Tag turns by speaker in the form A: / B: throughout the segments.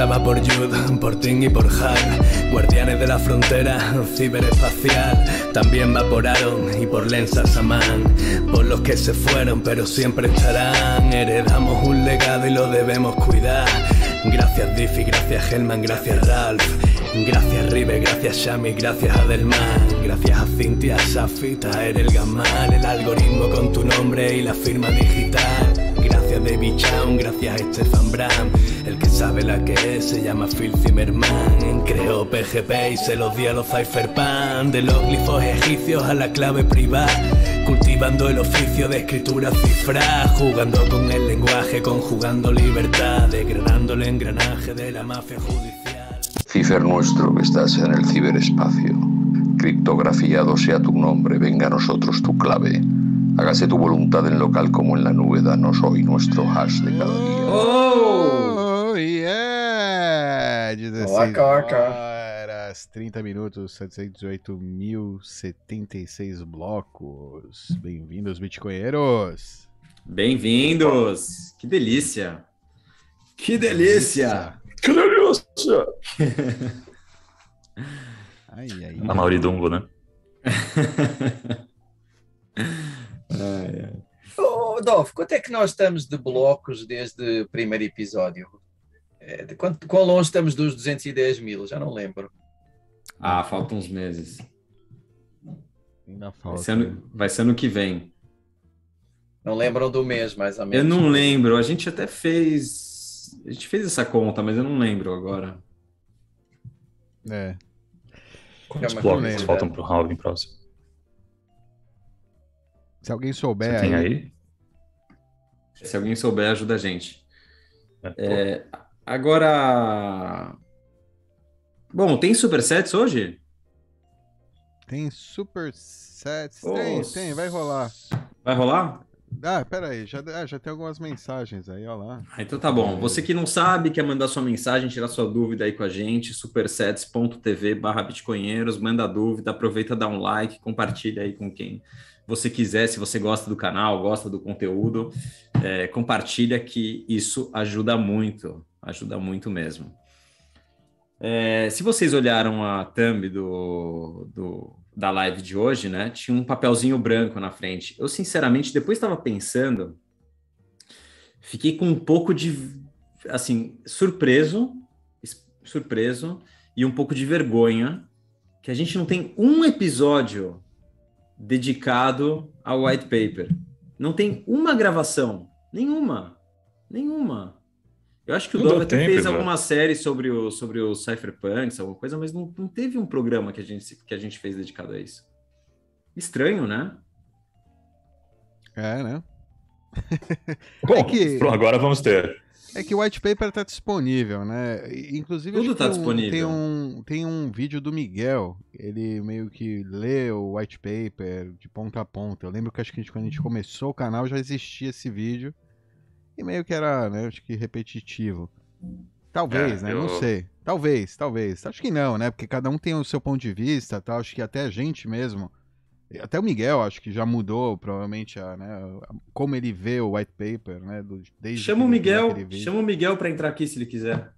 A: Estaba por Jude, por Ting y por Hal, guardianes de la frontera ciberespacial. También va por Aaron y por Lensa Saman, por los que se fueron pero siempre estarán. Heredamos un legado y lo debemos cuidar. Gracias Diffie, gracias Hellman, gracias Ralph. Gracias Rive, gracias Shami, gracias Adelman, gracias a Cintia, Safita, eres el Gamal, el algoritmo con tu nombre y la firma digital. Gracias David Chown, gracias a Stefan Bram, el que sabe la que es se llama Phil Zimmerman. Creó PGP y se los dio a los cypherpunk, de los glifos egipcios a la clave privada. Cultivando el oficio de escritura cifra, jugando con el lenguaje, conjugando libertad, degradando el engranaje de la mafia judicial.
B: Cifer nuestro que estás en el ciberespacio, criptografiado sea tu nombre, venga a nosotros tu clave. Hágase tu voluntad en local como en la nube, danos hoy nuestro hash de cada día.
C: Oh, yeah! 16
D: Oca, oca.
C: horas, 30 minutos, 718.076 blocos. Bem-vindos, bitcoinheiros!
E: Bem-vindos! Que delícia! Que delícia!
B: Que delícia!
C: Ai, ai,
F: A Mauridungo, né?
E: Ai, ai.
D: Ô, Dolph, quanto é que nós estamos de blocos desde o primeiro episódio? É, de quanto, quão longe estamos dos 210 mil? Já não lembro.
E: Ah, faltam uns meses.
C: Ainda
E: Vai
C: falta.
E: ser, ano, vai ser ano que vem.
D: Não lembram do mês, mais ou
E: Eu
D: menos.
E: não lembro, a gente até fez. A gente fez essa conta, mas eu não lembro agora.
C: É.
F: Quantos
D: mas
F: blocos faltam pro Halving próximo?
C: Se alguém
F: Você
C: souber
F: tem
C: aí,
F: aí?
E: Se alguém souber, ajuda a gente.
F: É,
E: É, agora. Bom, tem supersets hoje?
C: tem super sets.
E: Ô,
C: Tem, tem, vai rolar.
E: Vai rolar?
C: Ah, pera aí, já, ah, já tem algumas mensagens aí, ó lá.
E: Ah, então tá bom. Você que não sabe, quer mandar sua mensagem, tirar sua dúvida aí com a gente, supersets.tv barra bitcoinheiros, manda dúvida, aproveita, dá um like, compartilha aí com quem você quiser, se você gosta do canal, gosta do conteúdo, é, compartilha que isso ajuda muito, ajuda muito mesmo. É, se vocês olharam a thumb do, do- da live de hoje, né, tinha um papelzinho branco na frente. Eu, sinceramente, depois estava pensando, fiquei com um pouco de, assim, surpreso, es- surpreso e um pouco de vergonha que a gente não tem um episódio dedicado ao white paper. Não tem uma gravação, nenhuma, nenhuma. Eu acho que o Dove até fez alguma série sobre o sobre o Cypherpunks, alguma coisa, mas não, não teve um programa que a gente que a gente fez dedicado a isso. Estranho, né?
C: É, né?
F: Bom,
C: É que-
F: agora vamos ter.
C: É que o white paper tá disponível, né? Inclusive,
E: Tudo tá
C: tem um-
E: disponível.
C: Tem um, tem um vídeo do Miguel, ele meio que lê o white paper de ponta a ponta. Eu lembro que acho que quando a gente começou o canal já existia esse vídeo. E meio que era, né, acho que repetitivo. Talvez,
F: É,
C: né?
F: eu-
C: Não sei. Talvez, talvez. Acho que não, né? Porque cada um tem o seu ponto de vista, tal. Acho que até a gente mesmo, até o Miguel, acho que já mudou provavelmente a, né, a- como ele vê o white paper, né? do- desde
E: Chama o Miguel, chama o Miguel para entrar aqui se ele quiser.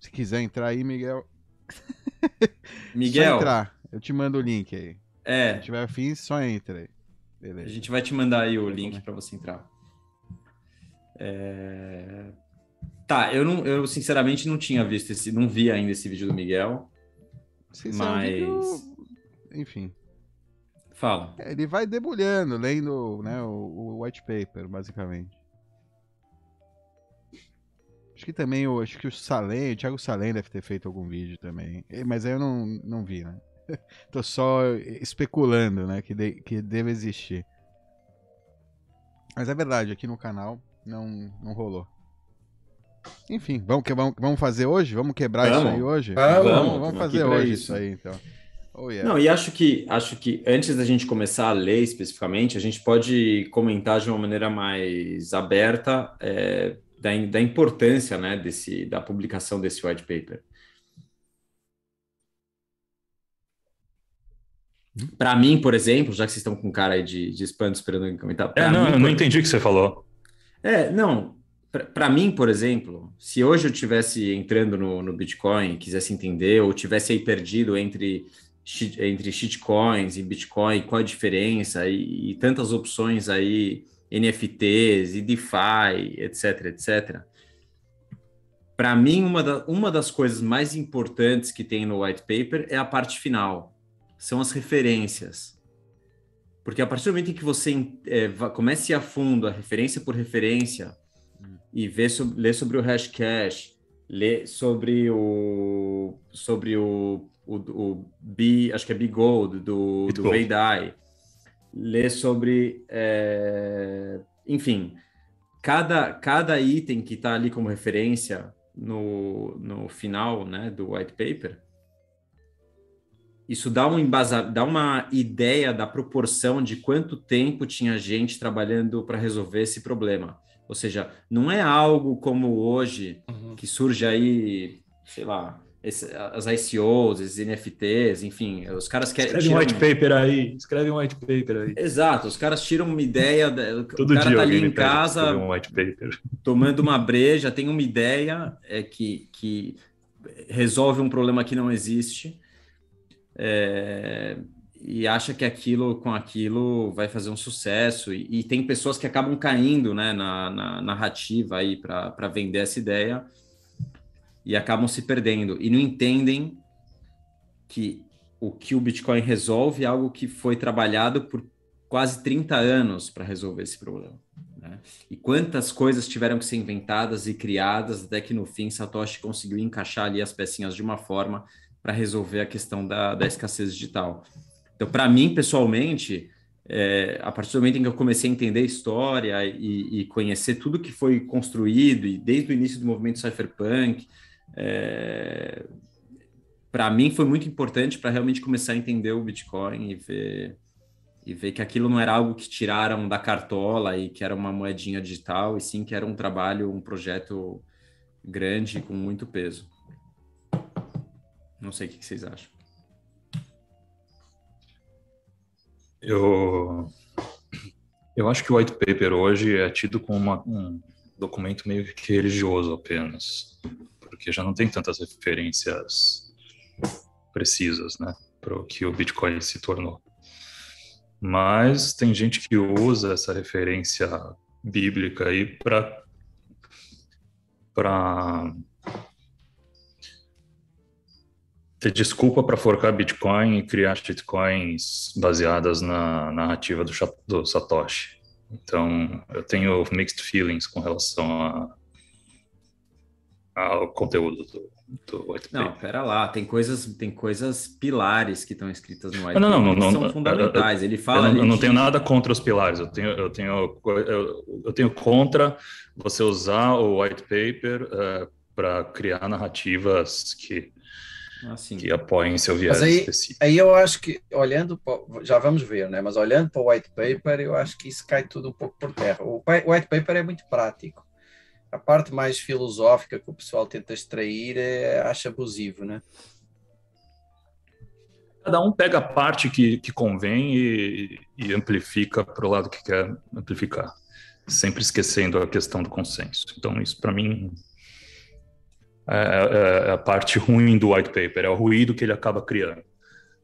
C: Se quiser entrar aí, Miguel. Só
E: Miguel,
C: entrar. Eu te mando o link aí.
E: é,
C: Se tiver afim, só entra aí.
E: a
C: Beleza.
E: gente vai te mandar aí o link para você entrar. É, Tá, eu não, eu sinceramente não tinha visto esse, não vi ainda esse vídeo do Miguel.
C: É
E: Mas
C: Enfim.
E: Fala.
C: É, Ele vai debulhando, lendo né, o, o white paper, basicamente. Acho que também o, acho que o Salem, o Thiago Salem deve ter feito algum vídeo também. Mas aí eu não, não vi, né? Tô só especulando, né? Que, de, que deve existir. Mas é verdade, aqui no canal não, não rolou. Enfim, vamos, que- vamos, vamos fazer hoje? Vamos quebrar
E: Vamos.
C: isso aí hoje?
D: Vamos,
C: vamos,
E: vamos
C: fazer hoje
E: isso.
C: isso aí, então. Oh, yeah.
E: Não, e acho que acho que antes da gente começar a ler especificamente, a gente pode comentar de uma maneira mais aberta é, da, da importância né, desse, da publicação desse white paper. Para mim, por exemplo, já que vocês estão com cara aí de, de espanto esperando alguém comentar.
F: É, não,
E: mim,
F: eu
E: por-
F: não entendi o que você falou.
E: É, não. para mim, por exemplo, se hoje eu tivesse entrando no, no Bitcoin, quisesse entender, ou tivesse aí perdido entre, entre shitcoins e Bitcoin, qual a diferença, e, e tantas opções aí, NFTs e DeFi, etc, etc. Para mim, uma, da, uma das coisas mais importantes que tem no white paper é a parte final, são as referências. Porque a partir do momento em que você é, comece a fundo, a referência por referência, e ver sobre, ler sobre o Hashcash, ler sobre o sobre o, o, o B, acho que é B-Gold, do, do Veidai, ler sobre, é, enfim, cada, cada item que está ali como referência no, no final né, do white paper, isso dá um embasa, dá uma ideia da proporção de quanto tempo tinha gente trabalhando para resolver esse problema. Ou seja, não é algo como hoje uhum. que surge aí, sei lá, esse, as ICOs, esses NFTs, enfim, os caras querem.
F: Escreve tiram... um white paper aí, escreve um white paper aí.
E: Exato, os caras tiram uma ideia.
F: Todo o cara dia tá ali em casa, um
E: tomando uma breja, tem uma ideia é, que, que resolve um problema que não existe. É, e acha que aquilo com aquilo vai fazer um sucesso e, e tem pessoas que acabam caindo né, na, na narrativa aí para vender essa ideia e acabam se perdendo e não entendem que o que o Bitcoin resolve é algo que foi trabalhado por quase 30 anos para resolver esse problema. Né? E quantas coisas tiveram que ser inventadas e criadas até que no fim Satoshi conseguiu encaixar ali as pecinhas de uma forma para resolver a questão da, da escassez digital. Então, para mim, pessoalmente, é, a partir do momento em que eu comecei a entender a história e, e, conhecer tudo que foi construído, e desde o início do movimento cypherpunk, é, para mim foi muito importante para realmente começar a entender o Bitcoin e ver, e ver que aquilo não era algo que tiraram da cartola e que era uma moedinha digital, e sim que era um trabalho, um projeto grande com muito peso. Não sei o que vocês acham.
F: Eu, eu acho que o white paper hoje é tido como uma, um documento meio que religioso apenas, porque já não tem tantas referências precisas, né, para o que o Bitcoin se tornou. Mas tem gente que usa essa referência bíblica aí para para ter desculpa para forcar Bitcoin e criar shitcoins baseadas na narrativa do, do, Satoshi. Então, eu tenho mixed feelings com relação a, ao conteúdo do, do white
E: paper. Não, pera lá, tem coisas, tem coisas pilares que estão escritas no white
F: não, não, não,
E: não,
F: são
E: fundamentais. Ele fala.
F: Eu, eu não tenho nada contra os pilares. Eu tenho, eu tenho, eu, eu tenho contra você usar o white paper uh, eh, para criar narrativas que
E: assim.
F: que apoiem seu viés
D: aí,
F: específico.
D: Aí eu acho que, olhando, já vamos ver, né? mas olhando para o white paper, eu acho que isso cai tudo um pouco por terra. O white paper é muito prático. A parte mais filosófica que o pessoal tenta extrair é, acha abusivo, né?
F: Cada um pega a parte que, que convém e, e amplifica para o lado que quer amplificar, sempre esquecendo a questão do consenso. Então, isso para mim é, é, é, a parte ruim do white paper, é o ruído que ele acaba criando.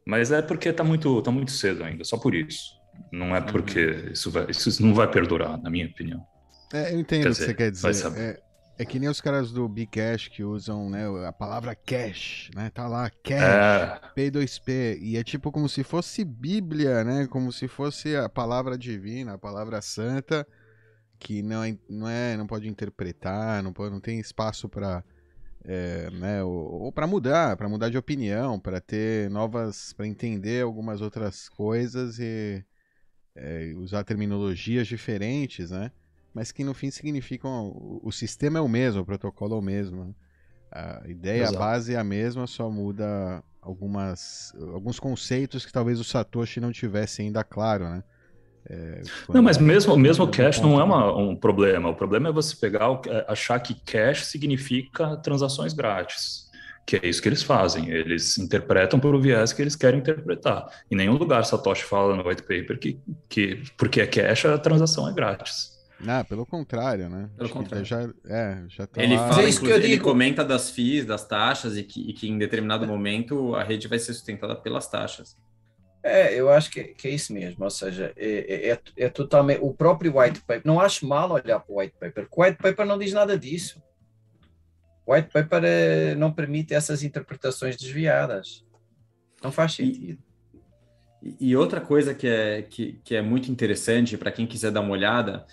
F: Mas é porque está muito, tá muito cedo ainda, só por isso. Não é porque uhum. isso, vai, isso não vai perdurar, na minha opinião.
C: É, eu entendo o que você quer dizer. É, é, que nem os caras do Bcash que usam né, a palavra cash, né? Tá lá, cash, é. P2P. E é tipo como se fosse Bíblia, né? Como se fosse a palavra divina, a palavra santa, que não é, não, é, não pode interpretar, não, pode, não tem espaço para é, né, ou, ou para mudar, para mudar de opinião, para ter novas, para entender algumas outras coisas e é, usar terminologias diferentes, né? Mas que no fim significam o, o sistema é o mesmo, o protocolo é o mesmo. Né? A ideia, Exato. a base é a mesma, só muda algumas alguns conceitos que talvez o Satoshi não tivesse ainda claro, né?
F: É, não, mas mesmo, mesmo cache não é uma, um problema. O problema é você pegar, é, achar que cache significa transações grátis. Que é isso que eles fazem. Eles interpretam por o viés que eles querem interpretar. Em nenhum lugar Satoshi fala no white paper que, que porque é cache a transação é grátis.
C: Não, pelo contrário, né?
E: Pelo
C: Acho
E: contrário.
C: Já, é, já tá
E: Ele
C: lá.
E: fala,
D: É isso que eu
E: inclusive, ele
D: digo.
E: comenta das FIIs, das taxas, e que, e que em determinado momento a rede vai ser sustentada pelas taxas.
D: É, eu acho que, que é isso mesmo, ou seja, é, é, é totalmente o próprio white paper. Não acho mal olhar para o white paper, porque o white paper não diz nada disso. O white paper eh, não permite essas interpretações desviadas. Não faz sentido.
E: E, e outra coisa que é, que, que é muito interessante para quem quiser dar uma olhada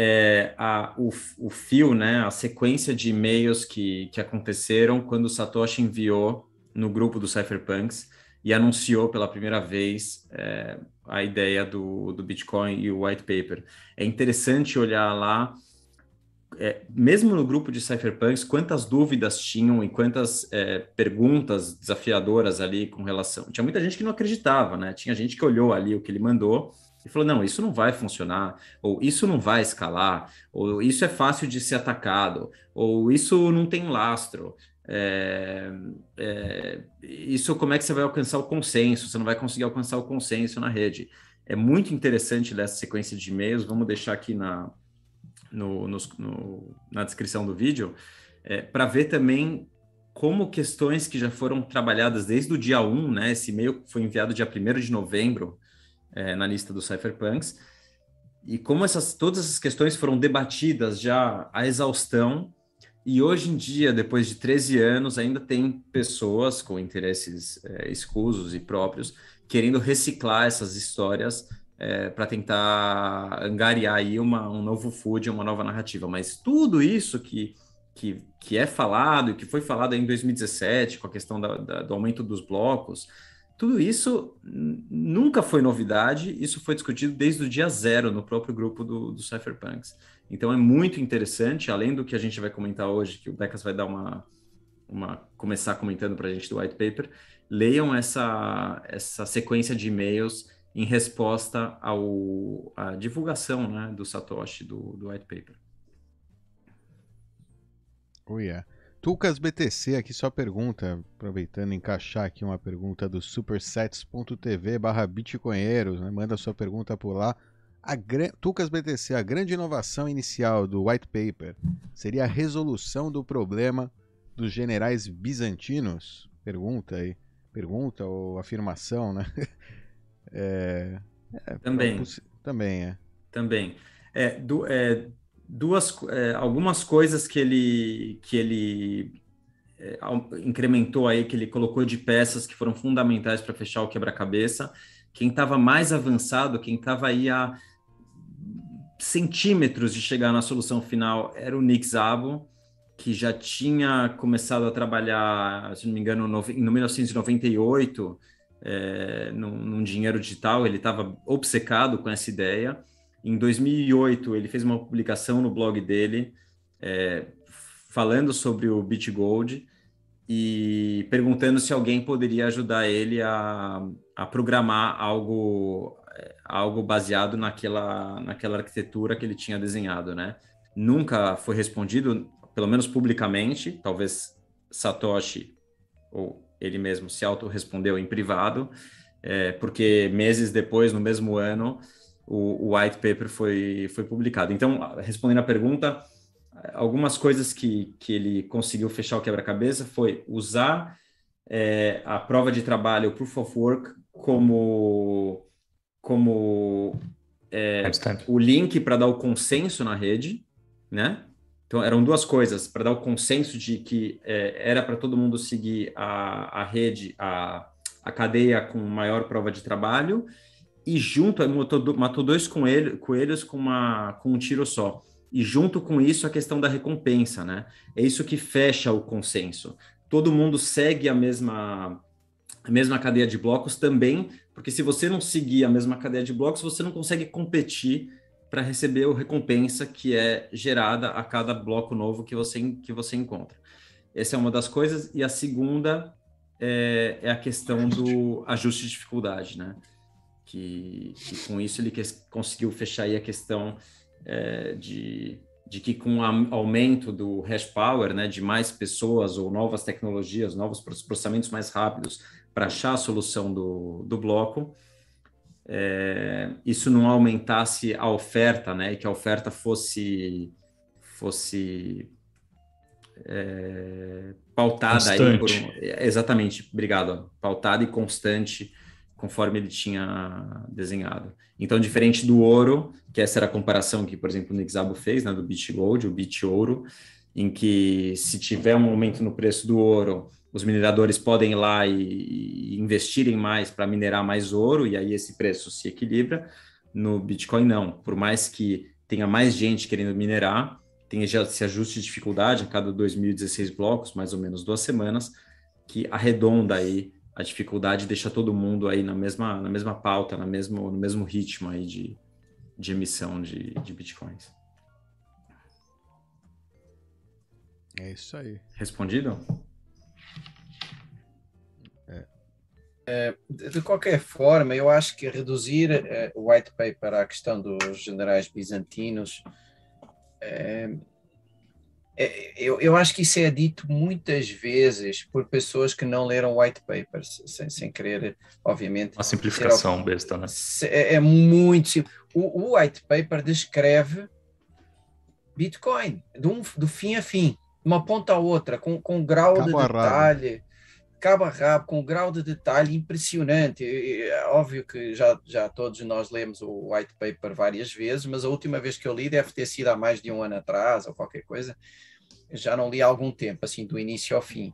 E: é a, o, o fio, né, a sequência de e-mails que, que aconteceram quando o Satoshi enviou no grupo do Cypherpunks e anunciou pela primeira vez é, a ideia do, do Bitcoin e o white paper. É interessante olhar lá, é, mesmo no grupo de Cypherpunks, quantas dúvidas tinham e quantas é, perguntas desafiadoras ali com relação. Tinha muita gente que não acreditava, né? Tinha gente que olhou ali o que ele mandou e falou: não, isso não vai funcionar, ou isso não vai escalar, ou isso é fácil de ser atacado, ou isso não tem lastro. É, é, isso como é que você vai alcançar o consenso? Você não vai conseguir alcançar o consenso na rede. É muito interessante ler essa sequência de e-mails. Vamos deixar aqui na, no, no- na descrição do vídeo para ver também como questões que já foram trabalhadas desde o dia 1, né? Esse e-mail foi enviado dia 1 de novembro é, na lista dos Cypherpunks, e como essas, todas essas questões foram debatidas já à exaustão, e hoje em dia, depois de 13 anos, ainda tem pessoas com interesses é, escusos e próprios querendo reciclar essas histórias para tentar angariar aí uma, um novo food, uma nova narrativa. Mas tudo isso que, que, que é falado e que foi falado em 2017 com a questão da- da- do aumento dos blocos, tudo isso nunca foi novidade, isso foi discutido desde o dia zero no próprio grupo do, do Cypherpunks. Então é muito interessante, além do que a gente vai comentar hoje, que o Becas vai dar uma, uma começar comentando para a gente do white paper, leiam essa, essa sequência de e-mails em resposta ao, à divulgação né, do Satoshi do, do white paper.
C: Oh, yeah. Tucas BTC aqui só pergunta, aproveitando encaixar aqui uma pergunta do supersets.tv barra bitcoinheiros, né? manda sua pergunta por lá. A gran... Tucas BTC, a grande inovação inicial do white paper seria a resolução do problema dos generais bizantinos? Pergunta aí. Pergunta ou afirmação, né? É... é,
E: Também.
C: possi- Também, é.
E: Também. É, du- é, duas, é, algumas coisas que ele, que ele é, incrementou aí, que ele colocou de peças que foram fundamentais para fechar o quebra-cabeça. Quem estava mais avançado, quem estava aí a centímetros de chegar na solução final era o Nick Szabo, que já tinha começado a trabalhar, se não me engano, no, em 1998, é, num, num dinheiro digital. Ele estava obcecado com essa ideia. Em 2008, ele fez uma publicação no blog dele é, falando sobre o BitGold e perguntando se alguém poderia ajudar ele a, a programar algo, é, algo baseado naquela, naquela arquitetura que ele tinha desenhado, né? Nunca foi respondido, pelo menos publicamente, talvez Satoshi ou ele mesmo se auto-respondeu em privado, é, porque meses depois, no mesmo ano, o, o white paper foi, foi publicado. Então, respondendo à pergunta, algumas coisas que, que ele conseguiu fechar o quebra-cabeça foi usar é, a prova de trabalho, o Proof of Work, como, como é, o link para dar o consenso na rede, né? Então, eram duas coisas, para dar o consenso de que é, era para todo mundo seguir a, a rede, a, a cadeia com maior prova de trabalho, e junto, matou, matou dois coelho- coelhos com, uma, com um tiro só. E junto com isso, a questão da recompensa, né? É isso que fecha o consenso. Todo mundo segue a mesma, a mesma cadeia de blocos também, porque se você não seguir a mesma cadeia de blocos, você não consegue competir para receber a recompensa que é gerada a cada bloco novo que você, que você encontra. Essa é uma das coisas. E a segunda é, é a questão do ajuste de dificuldade, né? Que, que com isso ele ques- conseguiu fechar aí a questão é, de, de que com o aumento do hash power, né, de mais pessoas ou novas tecnologias, novos proce- processamentos mais rápidos para achar a solução do, do bloco, é, isso não aumentasse a oferta, né? E que a oferta fosse fosse é, pautada constante. aí por exatamente, obrigado, pautada e constante conforme ele tinha desenhado. Então, diferente do ouro, que essa era a comparação que, por exemplo, o Nick Szabo fez, né, do Bit Gold, o Bit Ouro, em que se tiver um aumento no preço do ouro, os mineradores podem ir lá e, e investirem mais para minerar mais ouro, e aí esse preço se equilibra. No Bitcoin, não. Por mais que tenha mais gente querendo minerar, tem esse ajuste de dificuldade a cada 2016 blocos, mais ou menos duas semanas, que arredonda aí a dificuldade deixa todo mundo aí na mesma, na mesma pauta, na mesmo, no mesmo ritmo aí de, de emissão de, de bitcoins.
C: É isso aí.
E: Respondido?
D: É. É, de qualquer forma, eu acho que reduzir é, o white paper à questão dos generais bizantinos é, é, eu, eu acho que isso é dito muitas vezes por pessoas que não leram white papers, sem, sem querer, obviamente.
F: Uma simplificação besta, né?
D: É, é muito simples. O, o, white paper descreve Bitcoin, um, do fim a fim, de uma ponta a outra, com, com um grau cabo de detalhe, cabo a rabo, com um grau de detalhe impressionante. É óbvio que já, já todos nós lemos o white paper várias vezes, mas a última vez que eu li deve ter sido há mais de um ano atrás, ou qualquer coisa já não li há algum tempo, assim, do início ao fim.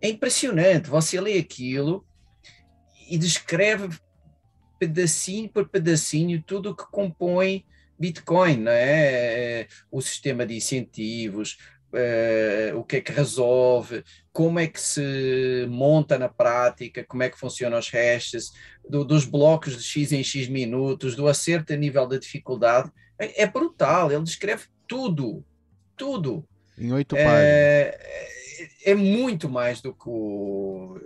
D: É impressionante, você lê aquilo e descreve pedacinho por pedacinho tudo o que compõe Bitcoin, não é? O sistema de incentivos, uh, o que é que resolve, como é que se monta na prática, como é que funcionam os hashes, do, dos blocos de X em X minutos, do acerto a nível da dificuldade. É, é brutal, ele descreve tudo, tudo.
C: Em oito é, páginas.
D: É, é muito mais do que o,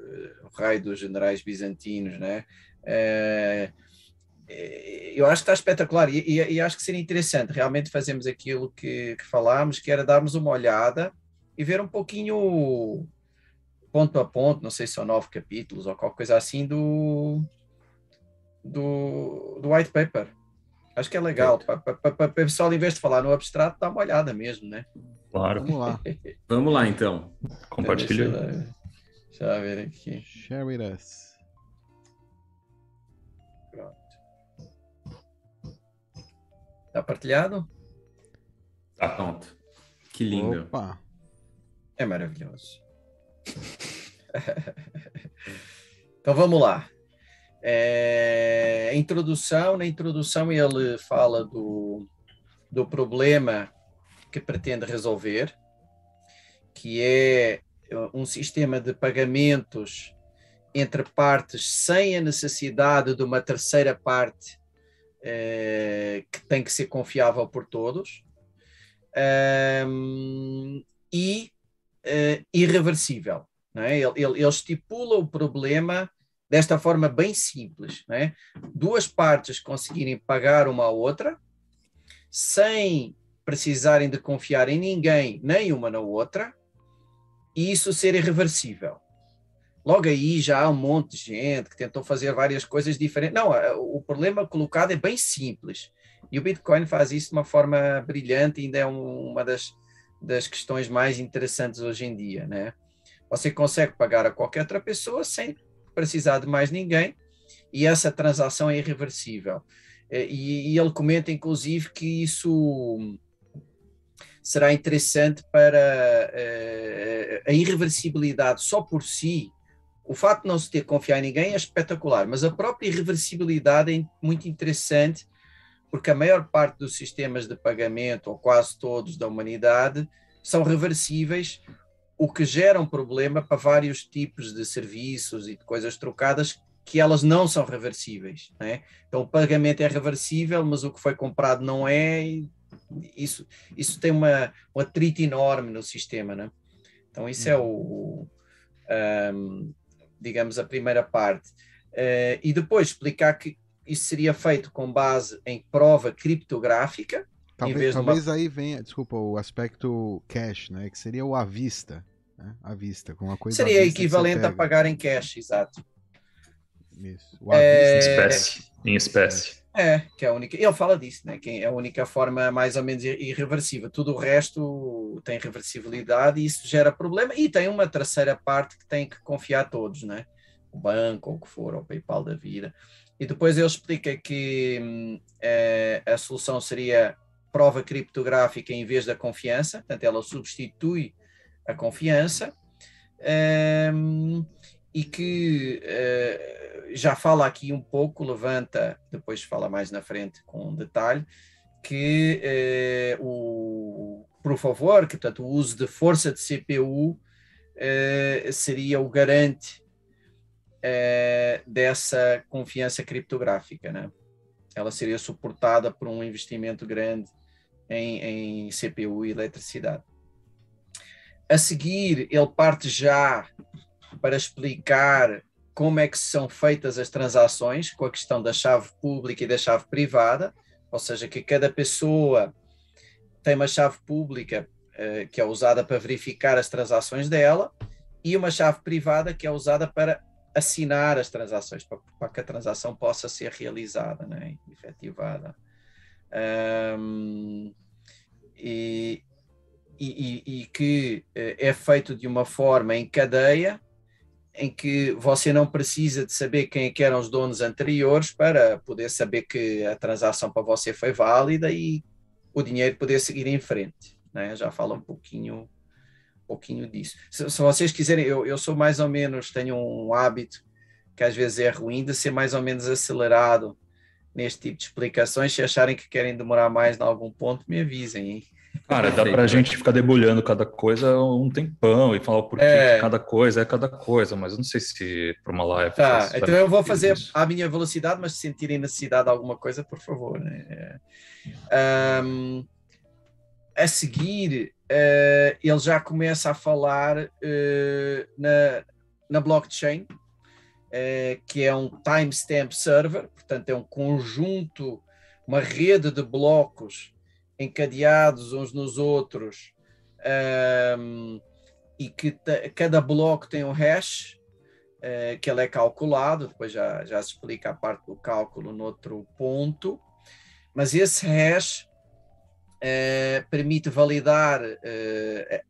D: o raio dos generais bizantinos, né? É, é, eu acho que está espetacular e, e, e, acho que seria interessante realmente fazermos aquilo que, que falámos, que era darmos uma olhada e ver um pouquinho ponto a ponto, não sei se são nove capítulos ou qualquer coisa assim do, do, do white paper. Acho que é legal, para o pessoal, em vez de falar no abstrato, dá uma olhada mesmo, né?
F: Claro.
C: Vamos lá.
E: Vamos lá, então.
F: Compartilha.
D: Deixa, eu, deixa eu ver aqui.
C: Share with us.
D: Pronto. Tá partilhado?
E: Tá pronto. Que lindo.
C: Opa.
D: É maravilhoso. então vamos lá. É, introdução, na introdução ele fala do, do problema que pretende resolver, que é um sistema de pagamentos entre partes sem a necessidade de uma terceira parte eh, que tem que ser confiável por todos um, e uh, irreversível. É? Ele, ele, ele, estipula o problema desta forma bem simples. É? Duas partes conseguirem pagar uma à outra sem precisarem de confiar em ninguém, nem uma na outra, e isso ser irreversível. Logo aí já há um monte de gente que tentou fazer várias coisas diferentes. Não, o problema colocado é bem simples. E o Bitcoin faz isso de uma forma brilhante, ainda é um, uma das, das questões mais interessantes hoje em dia, né? Você consegue pagar a qualquer outra pessoa sem precisar de mais ninguém, e essa transação é irreversível. E, e ele comenta, inclusive, que isso será interessante para uh, a irreversibilidade só por si. O facto de não se ter que confiar em ninguém é espetacular, mas a própria irreversibilidade é muito interessante porque a maior parte dos sistemas de pagamento, ou quase todos da humanidade, são reversíveis, o que gera um problema para vários tipos de serviços e de coisas trocadas que elas não são reversíveis. Né? Então, o pagamento é reversível, mas o que foi comprado não é, e isso, isso tem uma, um atrito enorme no sistema, né? Então, isso é o, um, digamos, a primeira parte. Uh, e depois explicar que isso seria feito com base em prova criptográfica.
C: Talvez, talvez uma... aí venha, desculpa, o aspecto cash, né? Que seria o à vista. Né? À vista, com uma coisa
D: Seria equivalente a pagar em cash, exato.
C: Isso.
D: O é...
F: Em espécie. Em espécie.
D: É, que é a única. Ele fala disso, né? Que é a única forma mais ou menos irreversível. Tudo o resto tem reversibilidade e isso gera problema. E tem uma terceira parte que tem que confiar todos, né? O banco, ou o que for, ou o PayPal da vida. E depois ele explica que hum, é, a solução seria prova criptográfica em vez da confiança, portanto, ela substitui a confiança. Um, e que uh, já fala aqui um pouco, levanta, depois fala mais na frente com detalhe, que uh, o Proof of Work, portanto, o uso de força de CPU uh, seria o garante dessa confiança criptográfica, né? Ela seria suportada por um investimento grande em, em CPU e eletricidade. A seguir, ele parte já para explicar como é que são feitas as transações com a questão da chave pública e da chave privada, ou seja, que cada pessoa tem uma chave pública uh, que é usada para verificar as transações dela e uma chave privada que é usada para assinar as transações, para, para que a transação possa ser realizada, né, efetivada. Um, e, e, e, que uh, é feito de uma forma em cadeia em que você não precisa de saber quem é eram os donos anteriores para poder saber que a transação para você foi válida e o dinheiro poder seguir em frente. Né? Já fala um pouquinho, um pouquinho disso. Se, se, vocês quiserem, eu, eu sou mais ou menos, tenho um hábito que às vezes é ruim de ser mais ou menos acelerado neste tipo de explicações. Se acharem que querem demorar mais em algum ponto, me avisem. Hein?
F: Cara, dá pra gente ficar debulhando cada coisa um tempão e falar por é. cada coisa é cada coisa, mas eu não sei se para uma live.
D: Tá, então eu vou fazer isso. a minha velocidade, mas se sentirem necessidade de alguma coisa, por favor. Né? Um, a seguir, uh, ele já começa a falar uh, na, na blockchain, uh, que é um timestamp server, portanto, é um conjunto, uma rede de blocos encadeados uns nos outros um, e que cada bloco tem um hash uh, que ele é calculado, depois já, já se explica a parte do cálculo no outro ponto, mas esse hash uh, permite validar uh,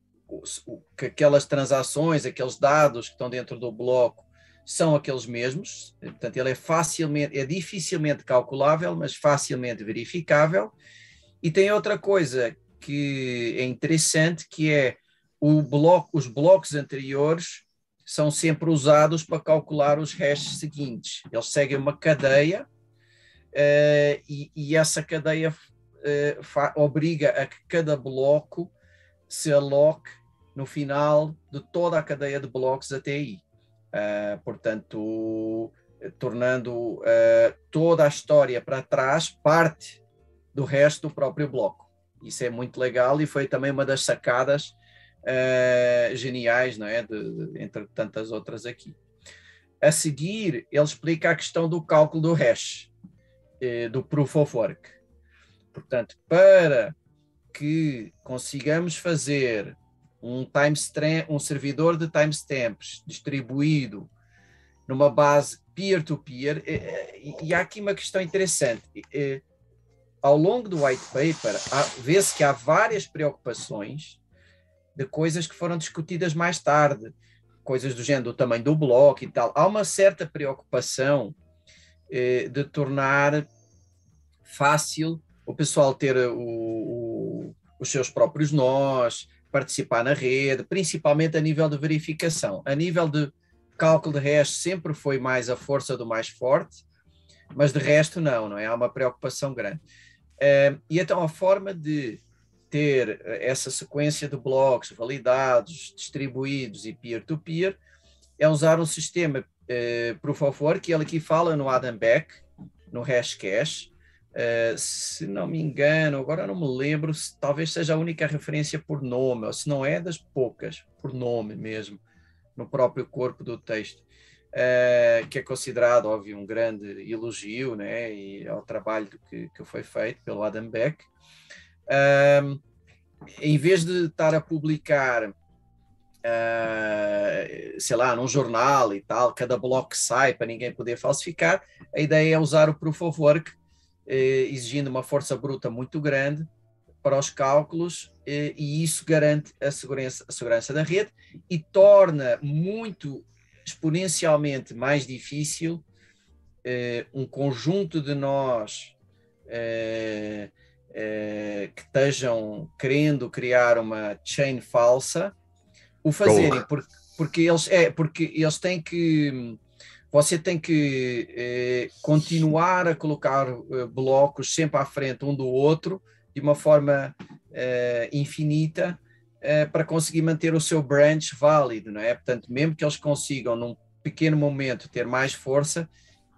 D: que aquelas transações, aqueles dados que estão dentro do bloco são aqueles mesmos, portanto ele é facilmente, é dificilmente calculável, mas facilmente verificável, e tem outra coisa que é interessante, que é bloco, os blocos anteriores são sempre usados para calcular os hashes seguintes. Eles seguem uma cadeia uh, e, e, essa cadeia uh, obriga a que cada bloco se aloque no final de toda a cadeia de blocos até aí. Uh, portanto, tornando toda a história para trás parte do resto do próprio bloco. Isso é muito legal e foi também uma das sacadas uh, geniais, não é? De, de, entre tantas outras aqui. A seguir, ele explica a questão do cálculo do hash, uh, do proof of work. Portanto, para que consigamos fazer um, timestamp, um servidor de timestamps distribuído numa base peer-to-peer, -peer, eh, e, e há aqui uma questão interessante ao longo do white paper, vê-se que há várias preocupações de coisas que foram discutidas mais tarde, coisas do género do tamanho do bloco e tal. Há uma certa preocupação eh, de tornar fácil o pessoal ter o, o, os seus próprios nós, participar na rede, principalmente a nível de verificação. A nível de cálculo de hash sempre foi mais a força do mais forte, mas de resto não, não é? Há uma preocupação grande. Uh, e então a forma de ter essa sequência de blocos validados, distribuídos e peer-to-peer -peer, é usar um sistema uh, Proof of Work, ele aqui fala no Adam Beck, no Hashcash. Uh, se não me engano, agora não me lembro, se talvez seja a única referência por nome, ou se não é das poucas, por nome mesmo, no próprio corpo do texto uh, que é considerado, óbvio, um grande elogio né, e ao trabalho que, que foi feito pelo Adam Beck. em vez de estar a publicar uh, sei lá, num jornal e tal, cada bloco que sai para ninguém poder falsificar. A ideia é usar o Proof of Work, eh, exigindo uma força bruta muito grande para os cálculos, e isso garante a segurança, a segurança da rede e torna muito exponencialmente mais difícil eh, um conjunto de nós eh, eh, que estejam querendo criar uma chain falsa o fazerem, porque, porque, eles, é, porque eles têm que. Você tem que eh, continuar a colocar eh, blocos sempre à frente um do outro de uma forma eh, infinita eh, para conseguir manter o seu branch válido, não é? Portanto, mesmo que eles consigam num pequeno momento ter mais força,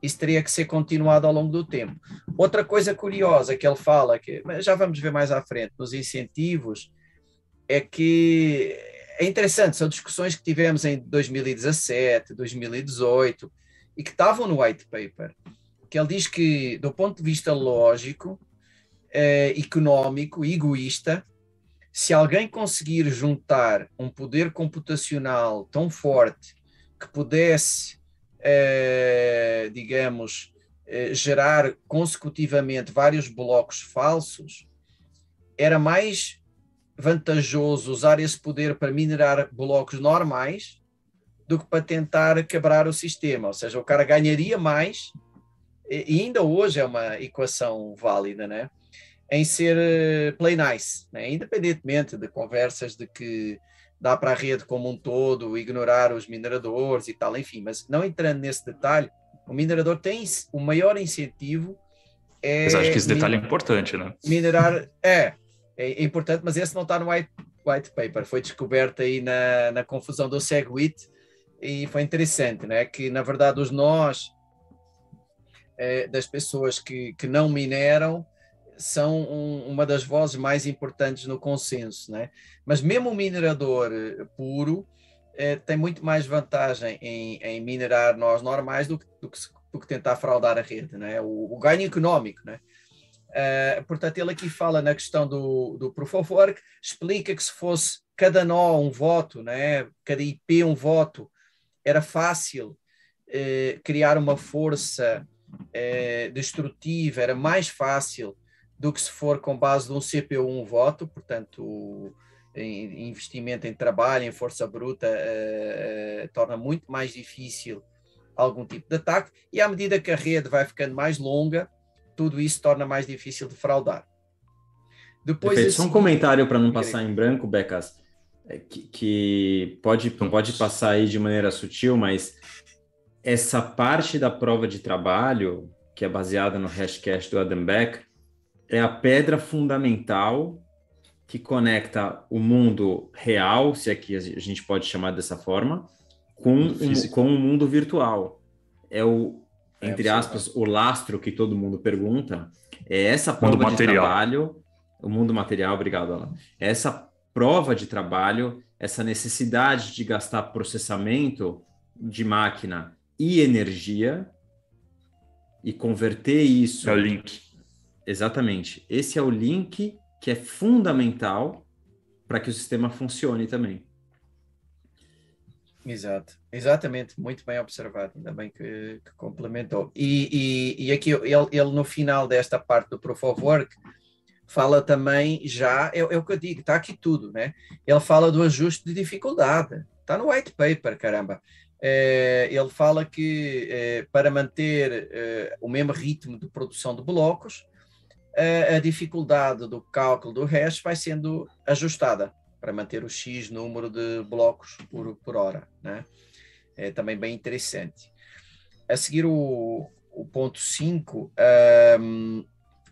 D: isso teria que ser continuado ao longo do tempo. Outra coisa curiosa que ele fala, que já vamos ver mais à frente, nos incentivos, é que é interessante, são discussões que tivemos em 2017, 2018 e que estavam no white paper, que ele diz que, do ponto de vista lógico, eh, económico, egoísta, se alguém conseguir juntar um poder computacional tão forte que pudesse, eh, digamos, eh, gerar consecutivamente vários blocos falsos, era mais vantajoso usar esse poder para minerar blocos normais do que para tentar quebrar o sistema. Ou seja, o cara ganharia mais, e ainda hoje é uma equação válida, né? Em ser eh, play nice, né? independentemente de conversas de que dá para a rede como um todo ignorar os mineradores e tal, enfim, mas não entrando nesse detalhe, o minerador tem o maior incentivo. É
F: mas acho que esse detalhe é importante, né?
D: Minerar, é, é, é importante, mas esse não está no white, white paper, foi descoberto aí na, na confusão do SegWit e foi interessante, né? que na verdade os nós é, das pessoas que, que não mineram são um, uma das vozes mais importantes no consenso, né? mas mesmo o minerador puro é, tem muito mais vantagem em, em minerar nós normais do que, do que, do que tentar fraudar a rede, né? o, o ganho económico, né? Uh, portanto, ele aqui fala na questão do, do Proof of Work, explica que se fosse cada nó um voto, né, cada IP um voto, era fácil criar uma força destrutiva, era mais fácil do que se for com base de um CPU um voto, portanto, em, investimento em trabalho, em força bruta, torna muito mais difícil algum tipo de ataque, e à medida que a rede vai ficando mais longa, tudo isso torna mais difícil de fraudar.
E: Depois Perfeito. Só um comentário para não passar em branco, Becas, é que, que pode, pode passar aí de maneira sutil, mas essa parte da prova de trabalho, que é baseada no hashcash do Adam Beck, é a pedra fundamental que conecta o mundo real, se é que a gente pode chamar dessa forma, com, um, com o mundo virtual. É o, é, entre é, aspas, o lastro que todo mundo pergunta, é essa prova de material. trabalho, o mundo material, obrigado, Alan. É essa prova de trabalho, essa necessidade de gastar processamento de máquina e energia e converter isso.
F: É o link.
E: Exatamente. Esse é o link que é fundamental para que o sistema funcione também.
D: Exato, exatamente, muito bem observado, ainda bem que, que complementou. E, e, e aqui ele, ele, no final desta parte do Proof of Work fala também já, é, é o que eu digo, está aqui tudo, né? Ele fala do ajuste de dificuldade, está no white paper, caramba. É, ele fala que é, para manter é, o mesmo ritmo de produção de blocos, a dificuldade do cálculo do hash vai sendo ajustada para manter o X número de blocos por, por hora. Né? É também bem interessante. A seguir, o, o ponto 5 um,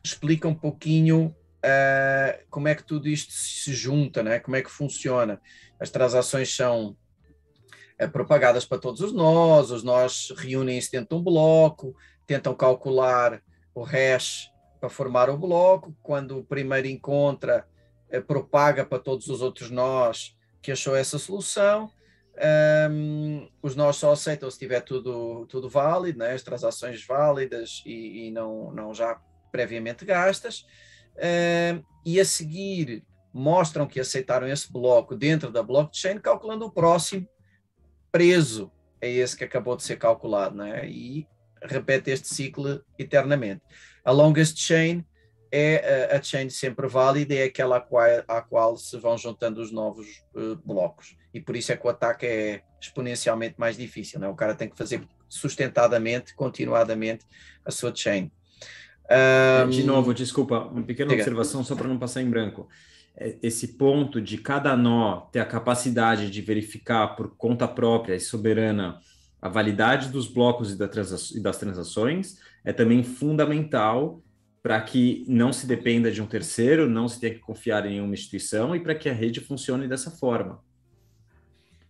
D: explica um pouquinho uh, como é que tudo isto se junta, né? como é que funciona. As transações são uh, propagadas para todos os nós, os nós reúnem-se dentro de um bloco, tentam calcular o hash para formar o bloco. Quando o primeiro encontra eh, propaga para todos os outros nós que achou essa solução. Um, os nós só aceitam se tiver tudo, tudo válido, né? as transações válidas e, e não, não já previamente gastas. Um, e a seguir mostram que aceitaram esse bloco dentro da blockchain, calculando o próximo preso a esse que acabou de ser calculado, não é? E repete este ciclo eternamente. A longest chain é a, a chain sempre válida, é aquela à qual, à qual se vão juntando os novos uh, blocos. E por isso é que o ataque é exponencialmente mais difícil. Não é? O cara tem que fazer sustentadamente, continuadamente, a sua chain.
E: Um... De novo, desculpa, uma pequena Diga. observação só para não passar em branco. É, esse ponto de cada nó ter a capacidade de verificar por conta própria e soberana a validade dos blocos e das transações é também fundamental para que não se dependa de um terceiro, não se tenha que confiar em uma instituição e para que a rede funcione dessa forma.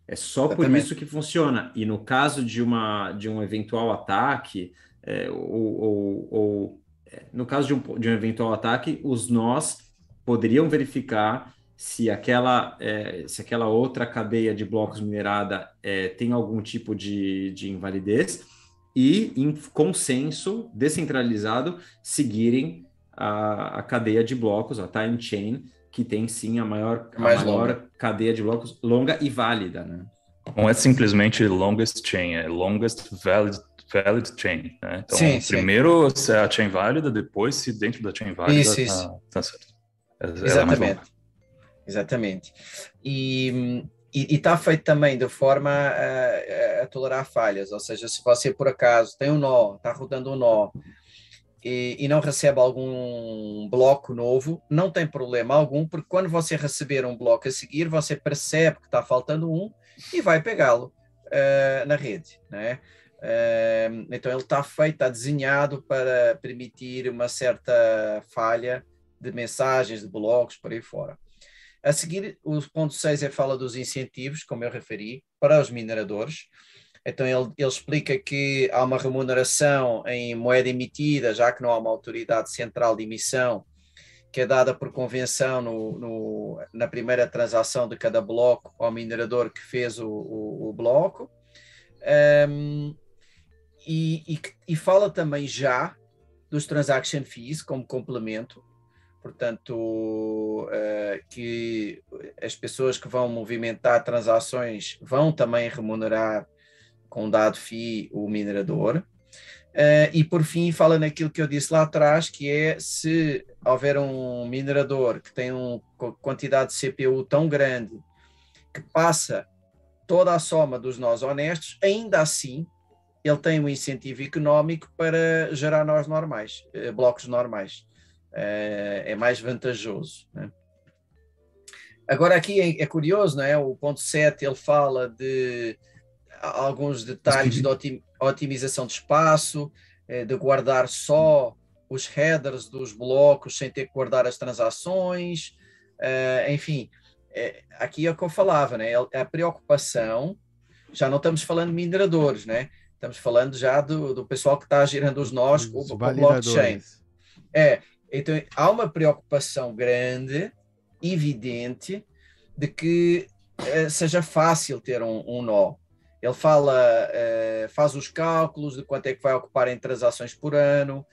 E: É só Exatamente. por isso que funciona. E no caso de, uma, de um eventual ataque, é, ou, ou, ou é, no caso de um, de um eventual ataque, os nós poderiam verificar se aquela, é, se aquela outra cadeia de blocos minerada é, tem algum tipo de, de invalidez e, em consenso descentralizado, seguirem a, a cadeia de blocos, a time chain, que tem sim a maior, a maior longa. cadeia de blocos longa e válida, né?
F: Não é simplesmente longest chain, é longest valid, valid chain, né? Então, sim, primeiro sim. é a chain válida, depois se dentro da chain válida isso, tá, isso. tá certo.
D: É, é Exatamente. Exatamente. E está feito também de forma a, a, tolerar falhas, ou seja, se você por acaso tem um nó, está rodando um nó e, e, não recebe algum bloco novo, não tem problema algum, porque quando você receber um bloco a seguir, você percebe que está faltando um e vai pegá-lo uh, na rede, né? Uh, então ele está feito, está desenhado para permitir uma certa falha de mensagens, de blocos, por aí fora. A seguir, o ponto 6 é fala dos incentivos, como eu referi, para os mineradores. Então, ele, ele, explica que há uma remuneração em moeda emitida, já que não há uma autoridade central de emissão, que é dada por convenção no, no, na primeira transação de cada bloco ao minerador que fez o, o, o bloco. Um, e, e, e, fala também já dos transaction fees como complemento, portanto, uh, que as pessoas que vão movimentar transações vão também remunerar com dado FII o minerador. Uh, e por fim, fala naquilo que eu disse lá atrás, que é se houver um minerador que tem uma quantidade de CPU tão grande que passa toda a soma dos nós honestos, ainda assim ele tem um incentivo económico para gerar nós normais, eh, blocos normais é, é mais vantajoso. Né? Agora aqui é, é, curioso, não é? O ponto 7 ele fala de alguns detalhes de otimização de espaço, é, de guardar só os headers dos blocos sem ter que guardar as transações, é, enfim, aqui é o que eu falava, né? A preocupação, já não estamos falando de mineradores, né? Estamos falando já do, do pessoal que está girando os nós com, o blockchain. É, então, há uma preocupação grande, evidente, de que uh, seja fácil ter um, um nó. Ele fala, uh, faz os cálculos de quanto é que vai ocupar em transações por ano,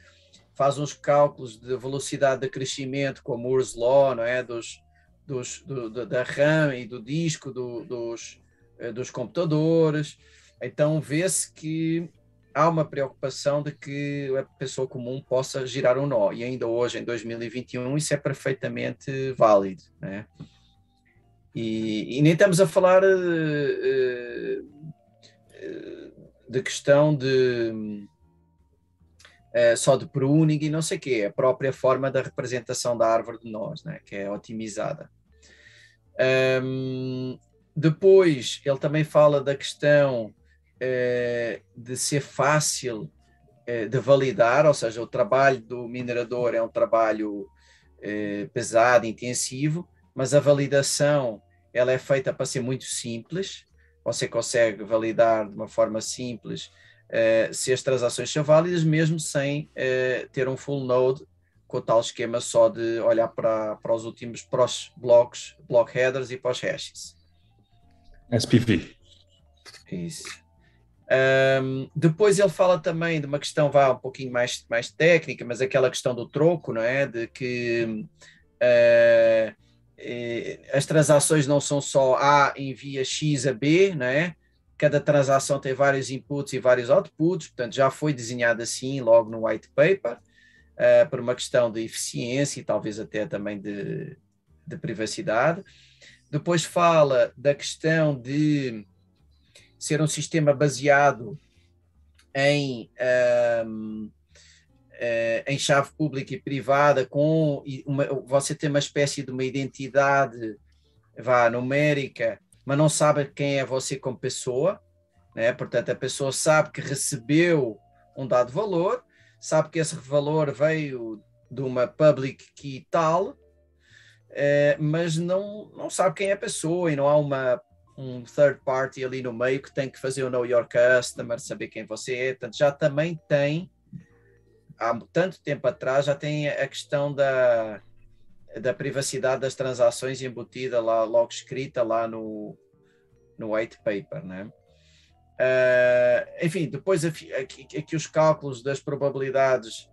D: faz uns cálculos de velocidade de crescimento, com Moore's Law, não é? dos, dos, do, da RAM e do disco do, dos, uh, dos computadores. Então, vê-se que há uma preocupação de que a pessoa comum possa girar um nó, e ainda hoje, em 2021, isso é perfeitamente válido. Né? E, e nem estamos a falar uh, uh, de questão de uh, só de pruning e não sei o quê, a própria forma da representação da árvore de nós, né? que é otimizada. Um, depois, ele também fala da questão de ser fácil é, de validar, ou seja, o trabalho do minerador é um trabalho é, pesado, intensivo, mas a validação ela é feita para ser muito simples. Você consegue validar de uma forma simples se as transações são válidas, mesmo sem ter um full node com o tal esquema só de olhar para, para os últimos para os blocos, block headers e os hashes.
F: SPV.
D: Isso. Um, depois ele fala também de uma questão vá um pouquinho mais, mais técnica, mas aquela questão do troco, não é? De que uh, as transações não são só A envia X a B, não é? cada transação tem vários inputs e vários outputs, portanto já foi desenhado assim logo no white paper, uh, por uma questão de eficiência e talvez até também de, de privacidade. Depois fala da questão de ser um sistema baseado em, um, eh, em chave pública e privada, com uma, você tem uma espécie de uma identidade vá, numérica mas não sabe quem é você como pessoa, né? portanto a pessoa sabe que recebeu um dado valor, sabe que esse valor veio de uma public key tal, eh, mas não, não sabe quem é a pessoa e não há uma, um third party ali no meio que tem que fazer o know your customer, saber quem você é, portanto já também tem, há tanto tempo atrás, já tem a questão da da privacidade das transações embutida lá, logo escrita lá no, no white paper, né? Uh, enfim, depois aqui, aqui, os cálculos das probabilidades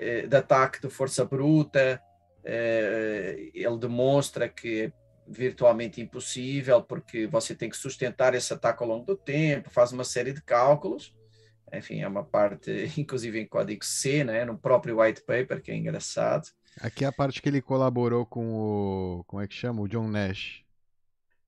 D: uh, de ataque de força bruta, uh, ele demonstra que virtualmente impossível porque você tem que sustentar esse ataque ao longo do tempo, faz uma série de cálculos, enfim, é uma parte, inclusive em código C, né, no próprio white paper, que é engraçado.
C: Aqui é a parte que ele colaborou com o. Como é que chama? O John Nash.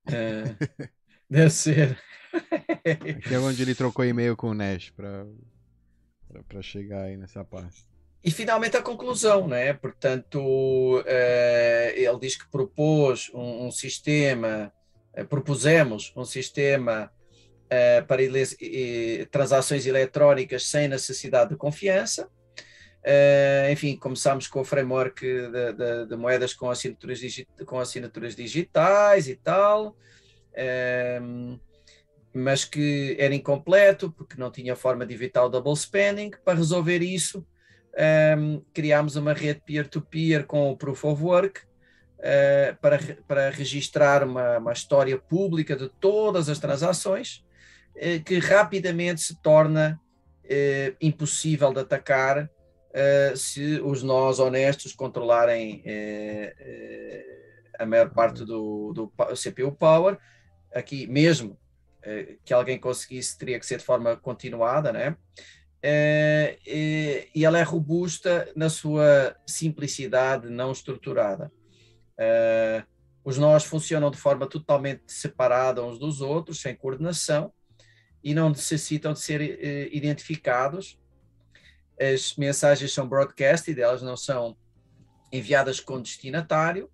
D: É, deve ser.
C: Aqui é onde ele trocou e-mail com o Nash para chegar aí nessa parte.
D: E finalmente a conclusão, né? Portanto, é, ele diz que propôs um, um sistema, é, propusemos um sistema é, para transações eletrónicas sem necessidade de confiança enfim, começámos com o framework de, de, de moedas com assinaturas, com assinaturas, digitais e tal, mas que era incompleto porque não tinha forma de evitar o double spending. Para resolver isso, um, criámos uma rede peer-to-peer -peer com o Proof of Work uh, para, para registrar uma, uma história pública de todas as transações, que rapidamente se torna impossível de atacar uh, se os nós honestos controlarem uh, uh, a maior parte do, do CPU Power. Aqui mesmo que alguém conseguisse, teria que ser de forma continuada, né? E, e, ela é robusta na sua simplicidade não estruturada. os nós funcionam de forma totalmente separada uns dos outros, sem coordenação, e não necessitam de ser identificados as mensagens são broadcasted, elas não são enviadas com destinatário.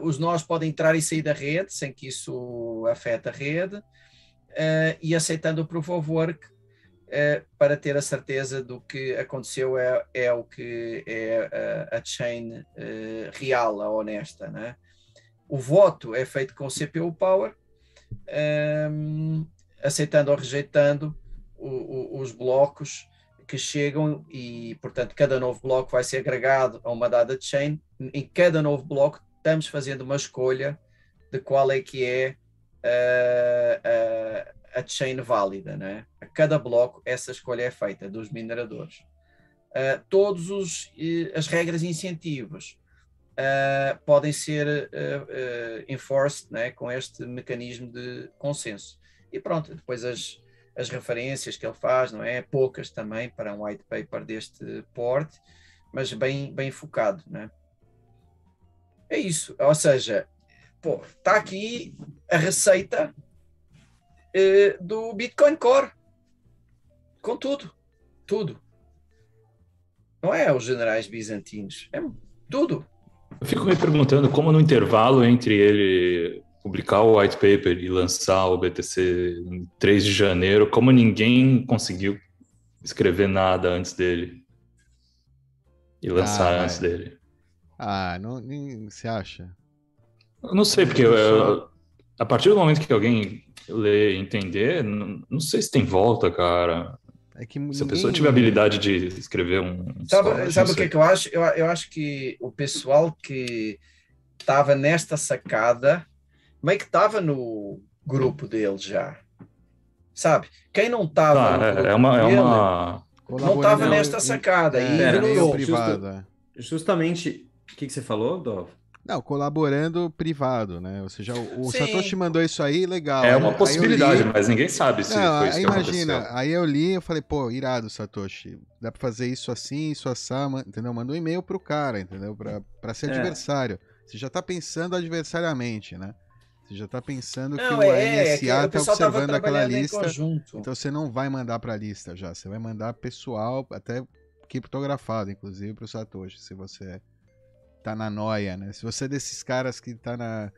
D: Os nós podem entrar e sair da rede sem que isso afete a rede uh, e aceitando of work uh, para ter a certeza do que aconteceu é, é o que é a, a chain real, a honesta. Né? O voto é feito com CPU Power, um, aceitando ou rejeitando o, o, os blocos que chegam e, portanto, cada novo bloco vai ser agregado a uma data chain. Em cada novo bloco estamos fazendo uma escolha de qual é que é a, a, chain válida, né? A cada bloco essa escolha é feita dos mineradores. Uh, todos os as regras e incentivos uh, podem ser uh, enforced né, com este mecanismo de consenso. E pronto, depois as, as referências que ele faz, não é? Poucas também para um white paper deste porte, mas bem, bem focado, né? É isso, ou seja, está aqui a receita eh, do Bitcoin Core, com tudo, tudo. Não é os generais bizantinos, é tudo.
F: Eu fico me perguntando como no intervalo entre ele publicar o white paper e lançar o BTC em 3 de janeiro, como ninguém conseguiu escrever nada antes dele e lançar ah, antes dele.
C: Ah, não, nem se acha?
F: Eu não sei, porque eu, a partir do momento que alguém lê e entender, não, não sei se tem volta, cara. É que ninguém... Se a pessoa tiver habilidade de escrever um.
D: Sabe, sabe o que, que eu acho? Eu, eu acho que o pessoal que estava nesta sacada meio que estava no grupo dele já. Sabe? Quem não estava.
F: Ah, é, é, uma, é uma...
D: Não estava nesta sacada. É, e
E: ignorou. Privada. Justo, justamente, o que, que você falou, Dov?
C: Não, colaborando privado, né? Ou seja, o, o
D: Sim.
C: Satoshi mandou isso aí, legal.
F: É uma possibilidade,
C: li-
F: mas ninguém sabe se
C: Não,
F: foi isso
C: aí
F: que
C: imagina,
F: aconteceu.
C: aí eu li eu falei, pô, irado, Satoshi. Dá pra fazer isso assim, isso assar, entendeu? Manda um e-mail pro cara, entendeu? Pra, pra ser
E: É.
C: adversário. Você já tá pensando adversariamente, né? Você já tá pensando que
D: Não,
C: o
D: é, é que
C: NSA
D: o
C: tá
D: pessoal tava
C: observando aquela lista. Então você não vai mandar pra lista já. Você vai mandar pessoal, até criptografado, inclusive, pro Satoshi, se você tá na noia, né? Se você é desses caras que tá na.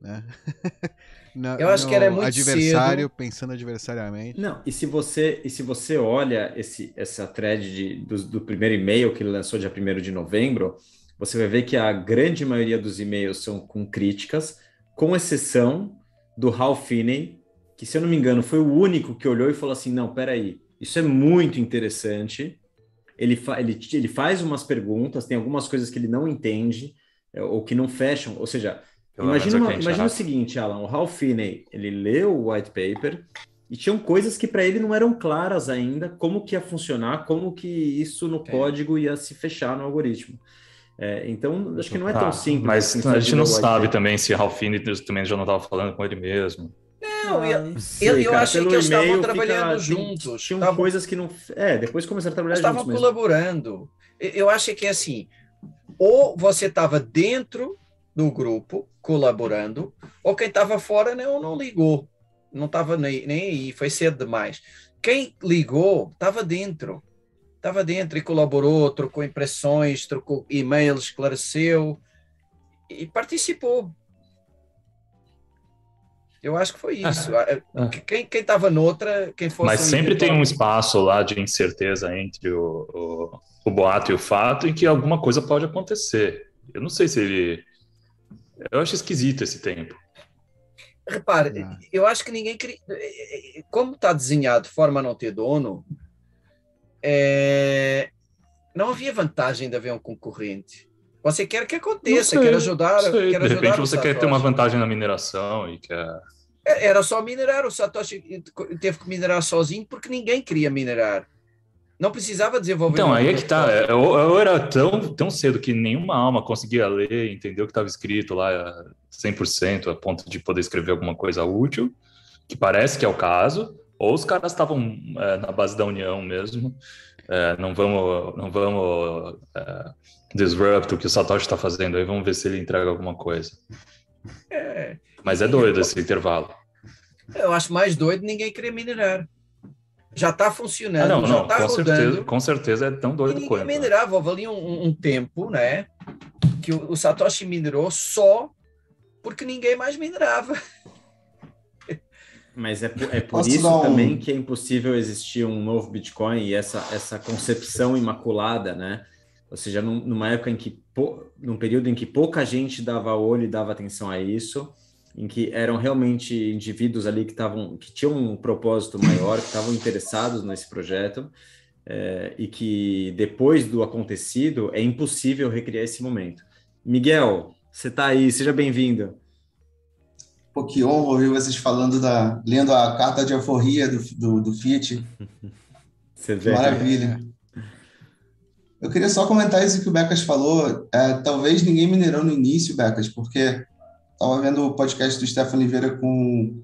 C: Né? na-
D: Eu acho que era muito
C: adversário,
D: cedo.
C: pensando adversariamente.
E: Não, e se você, e se você olha esse, essa thread de- do, do primeiro e-mail que ele lançou dia 1 de novembro, você vai ver que a grande maioria dos e-mails são com críticas, com exceção do Hal Finney, que, se eu não me engano, foi o único que olhou e falou assim: não, peraí, isso é muito interessante. Ele, fa ele, ele faz umas perguntas, tem algumas coisas que ele não entende, é, ou que não fecham, ou seja,
F: Pelo menos
E: Imagina, uma- imagina o seguinte, Alan, o Hal Finney, ele leu o white paper e tinham coisas que para ele não eram claras ainda, como que ia funcionar, como que isso no
D: É.
E: código ia se fechar no algoritmo. É, então, acho que não é tão
F: Ah,
E: simples.
F: Mas
E: assim,
F: a gente não sabe
E: paper.
F: também se Ralph Finney também já não estava falando com ele mesmo.
D: Não, eu,
E: sei,
D: eu, eu
E: cara,
D: achei que eles estavam trabalhando
E: fica-
D: juntos.
E: Tinham
D: Estavam-
E: coisas que não. É, depois começaram a trabalhar
D: Eles estavam
E: juntos mesmo.
D: colaborando. Eu- Eu acho que é assim, ou você estava dentro do grupo colaborando, ou quem estava fora não, não ligou, não estava nem, nem aí, foi cedo demais. Quem ligou estava dentro, estava dentro e colaborou, trocou impressões, trocou e-mails, esclareceu e participou. Eu acho que foi isso.
F: Ah.
D: Quem quem estava noutra, quem fosse
F: Mas sempre tem um espaço lá de incerteza entre o, o, o boato e o fato em que alguma coisa pode acontecer. Eu não sei se ele. Eu acho esquisito esse tempo.
D: Repare,
C: Ah.
D: eu acho que ninguém queria. Como está desenhado de forma a não ter dono, é, não havia vantagem de haver um concorrente. Você quer que aconteça,
F: sei,
D: quer ajudar. Quer
F: De
D: ajudar
F: repente
D: o
F: você quer ter uma vantagem na mineração e quer.
D: É, Era só minerar. O Satoshi teve que minerar sozinho porque ninguém queria minerar. Não precisava desenvolver.
F: Então, aí é que tá.
D: protocolo.
F: Eu, eu era tão, tão cedo que nenhuma alma conseguia ler, entender o que estava escrito lá eh, 100%, a ponto de poder escrever alguma coisa útil, que parece que é o caso, ou os caras estavam eh, na base da união mesmo. eh, não vamos, não vamos eh, disrupt o que o Satoshi está fazendo, aí vamos ver se ele entrega alguma coisa.
D: É,
F: Mas é doido esse intervalo.
D: eu acho mais doido ninguém querer minerar. Já está
F: Ah,
D: funcionando,
F: não,
D: já
F: não,
D: está
F: com certeza,
D: rodando.
F: com certeza é tão doido quanto. né?
D: minerava. Houve ali um, um- tempo, né? Que o, o Satoshi minerou só porque ninguém mais minerava.
E: Mas é por, é por
G: Posso
E: isso
G: um-
E: também que é impossível existir um novo Bitcoin e essa, essa concepção imaculada, né? Ou seja, num- numa época em que, num período em que pouca gente dava olho e dava atenção a isso, em que eram realmente indivíduos ali que estavam, que tinham um propósito maior, que estavam interessados nesse projeto, é, e que depois do acontecido é impossível recriar esse momento. Miguel, você está aí, seja bem-vindo.
G: Pô, que honra ouvir vocês falando da. lendo a carta de alforria do, do, do Fiat.
E: Você vê.
G: maravilha. Eu queria só comentar isso que o Becas falou. É, talvez ninguém minerou no início, Becas, porque estava vendo o podcast do Stefan Oliveira com,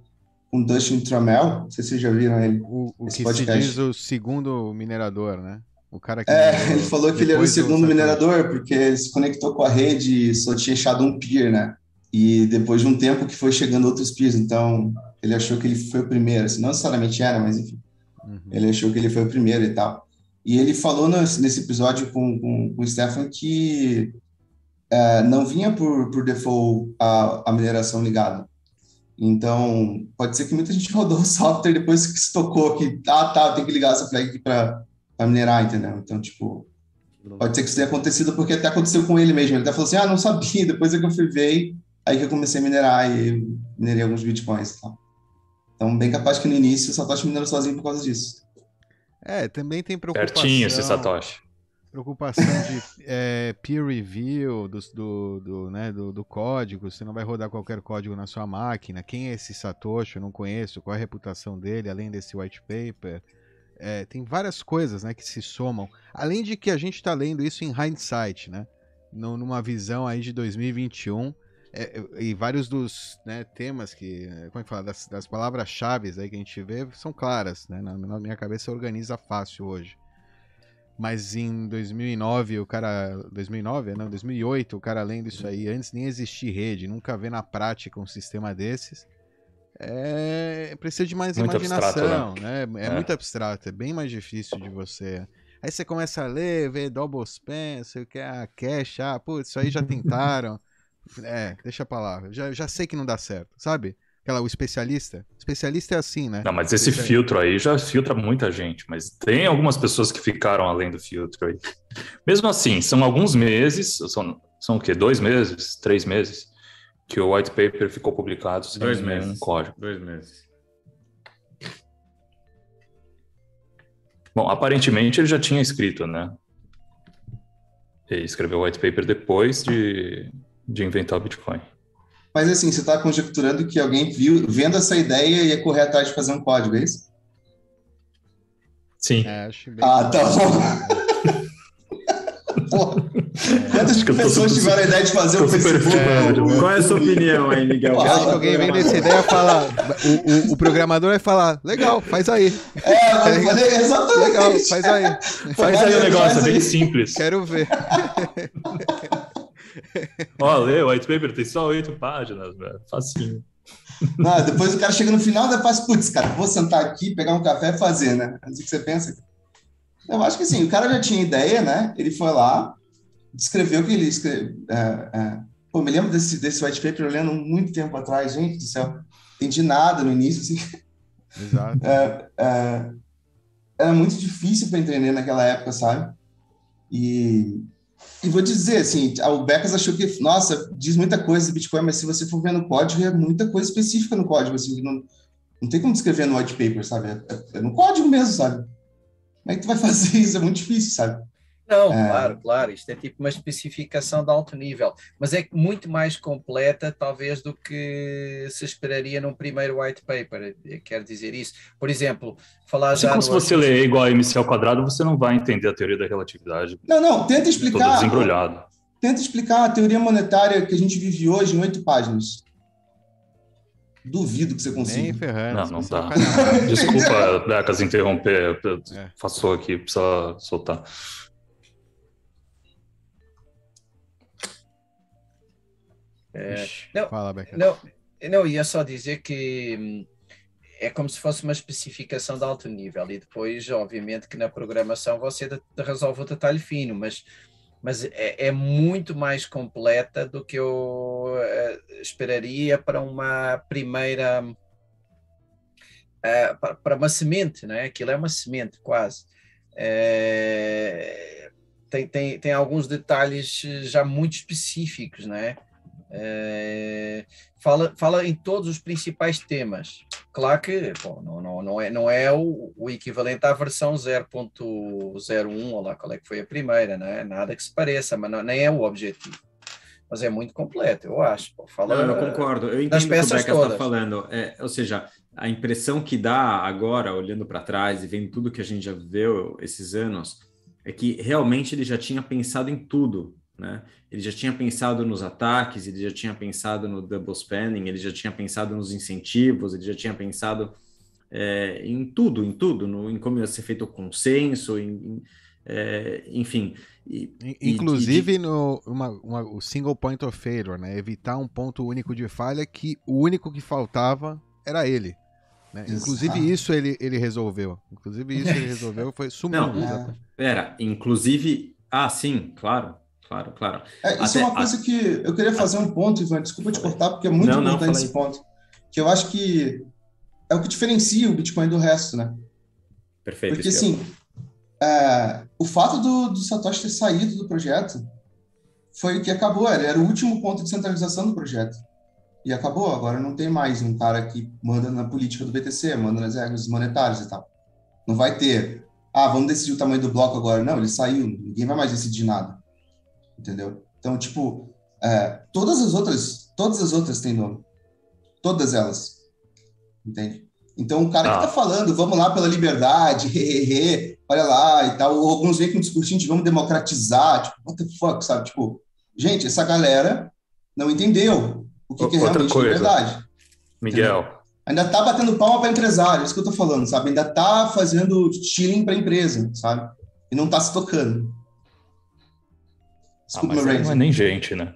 G: com Dustin Trammell. Não sei se vocês já viram ele.
C: O, o que
G: podcast.
C: se diz o segundo minerador, né? O cara que
G: É,
C: minerou
G: ele falou que ele era o segundo minerador, porque ele se conectou com a rede e só tinha achado um peer, né? E depois de um tempo que foi chegando outros peers, então ele achou que ele foi o primeiro. Assim, não necessariamente era, mas enfim.
C: Uhum.
G: Ele achou que ele foi o primeiro e tal. E ele falou nesse, episódio com, com, com o Stefan que é, não vinha por, por default a, a mineração ligada. Então, pode ser que muita gente rodou o software depois que se tocou que, ah, tá, tem que ligar essa flag aqui para minerar, entendeu? Então, tipo, pode ser que isso tenha acontecido porque até aconteceu com ele mesmo. Ele até falou assim, ah, não sabia, depois é que eu fui ver, aí que eu comecei a minerar e minerei alguns bitcoins e tal. Então, bem capaz que no início o Satoshi minerou sozinho por causa disso.
C: É, também tem preocupação.
F: Certinho esse Satoshi.
C: Preocupação de é, peer review do, do, do, né, do, do código. Você não vai rodar qualquer código na sua máquina. Quem é esse Satoshi? Eu não conheço. Qual é a reputação dele, além desse white paper? É, tem várias coisas né, que se somam. Além de que a gente está lendo isso em hindsight, né? numa visão aí de 2021 é, e vários dos né, temas que, como é que fala, das, das palavras-chave aí que a gente vê são claras, né? Na, na, minha cabeça organiza fácil hoje. Mas em 2009, o cara. 2009? Não, 2008, o cara lendo isso aí, antes nem existir rede, nunca vê na prática um sistema desses. É, precisa de mais muito imaginação, abstrato, né? né? É, é, muito abstrato, é bem mais difícil de você. Aí você começa a ler, ver double span, sei que é a cache, ah, putz, isso aí já tentaram. É, deixa pra lá. Já, já sei que não dá certo, sabe? Aquela, o especialista. Especialista é assim, né?
F: Não, mas esse filtro aí já filtra muita gente, mas tem algumas pessoas que ficaram além do filtro aí. Mesmo assim, são alguns meses, são, são o quê? Dois meses? Três meses? Que o white paper ficou publicado sem
E: Dois
F: meses. código.
E: Dois meses.
F: Bom, aparentemente ele já tinha escrito, né? Ele escreveu o white paper depois de, de inventar o Bitcoin.
G: Mas assim, você está conjecturando que alguém viu, vendo essa ideia, ia correr atrás de fazer um código, é isso?
F: Sim.
G: É, ah, tá bom. Quantas pessoas tiveram a ideia de fazer o Facebook?
E: É, qual é a sua opinião aí, Miguel?
C: Eu acho que alguém vem dessa ideia falar. O, o, o, programador vai falar, legal, faz aí.
G: É, é exatamente.
C: Legal, faz aí.
F: Faz aí o negócio, é bem simples.
C: Quero ver.
F: Ó, lê, o white paper tem só oito páginas, velho. Facinho.
G: Não, depois o cara chega no final e faz, putz, cara, vou sentar aqui, pegar um café e fazer, né? É assim que você pensa. Eu acho que sim, o cara já tinha ideia, né? Ele foi lá, descreveu que ele escreveu. É, é. Pô, me lembro desse, desse white paper olhando muito tempo atrás, gente do céu. Entendi nada no início, assim.
C: Exato.
G: É, é, era muito difícil para entender naquela época, sabe? E e vou dizer, assim, o Becas achou que, nossa, diz muita coisa do Bitcoin, mas se você for ver no código, é muita coisa específica no código, assim, não, não tem como descrever no white paper, sabe? É, é, no código mesmo, sabe? Como é que tu vai fazer isso? É muito difícil, sabe?
D: Não, é... claro, claro, isto é tipo uma especificação de alto nível, mas é muito mais completa, talvez, do que se esperaria num primeiro white paper. Quer dizer isso. Por exemplo, falar
F: assim
D: já.
F: Como se você ler igual a MC ao quadrado, você não vai entender a teoria da relatividade.
G: Não, não, tenta explicar. Todo
F: desembrulhado.
G: Tenta explicar a teoria monetária que a gente vive hoje em oito páginas. Duvido que você consiga. Nem
C: ferrando.
F: Não, não tá. Desculpa, Becas, interromper. É. Passou aqui, precisa soltar.
D: É, não, Fala, não, não, ia só dizer que hum, é como se fosse uma especificação de alto nível e depois, obviamente, que na programação você resolve o detalhe fino, mas, mas é, é muito mais completa do que eu uh, esperaria para uma primeira. Uh, para, para, uma semente, né? aquilo é uma semente quase. Uh, tem, tem, tem alguns detalhes já muito específicos, né? É, fala, fala em todos os principais temas. Claro que não, não, não, é, não é o, o equivalente à versão 0.01, ou lá qual é que foi a primeira, né? nada que se pareça, mas não, nem é o objetivo. Mas é muito completo, eu acho. Pô, fala,
E: não, eu concordo. Eu entendo o que o Beca está falando. É, ou seja, a impressão que dá agora, olhando para trás e vendo tudo que a gente já viveu esses anos, é que realmente ele já tinha pensado em tudo né? Ele já tinha pensado nos ataques, ele já tinha pensado no double spending, ele já tinha pensado nos incentivos, ele já tinha pensado é, em tudo, em tudo, no, em como ia ser feito o consenso, em, em, é, enfim.
C: E, Inclusive e, no uma, uma, o single point of failure, né? evitar um ponto único de falha que o único que faltava era ele. Né? Inclusive isso ele, ele resolveu. Inclusive isso ele resolveu, foi sumindo. Não,
E: é. pera, inclusive, ah, sim, claro, claro, claro.
G: É, isso Até, é uma coisa a... que eu queria fazer um ponto, Ivan, desculpa te cortar, porque é muito não, importante não, esse ponto. Que eu acho que é o que diferencia o Bitcoin do resto, né?
E: Perfeito.
G: Porque, assim, é, o fato do, do, Satoshi ter saído do projeto foi o que acabou, era, era o último ponto de centralização do projeto. E acabou, agora não tem mais um cara que manda na política do BTC, manda nas regras monetárias e tal. Não vai ter, ah, vamos decidir o tamanho do bloco agora. Não, ele saiu, ninguém vai mais decidir nada entendeu? Então, tipo, é, todas as outras, todas as outras têm nome. Todas elas. Entende? Então, o cara ah. que tá falando, vamos lá pela liberdade, he, he, he, olha lá e tal, ou alguns vêm com um discursinho de vamos democratizar, tipo, what the fuck, sabe? Tipo, Gente, essa galera não entendeu o que, que é realmente
F: coisa.
G: liberdade.
F: Miguel,
G: Ainda tá batendo palma para empresário, é isso que eu tô falando, sabe? Ainda tá fazendo chilling para empresa, sabe? E não tá se tocando.
F: Ah, mas não é nem gente, né?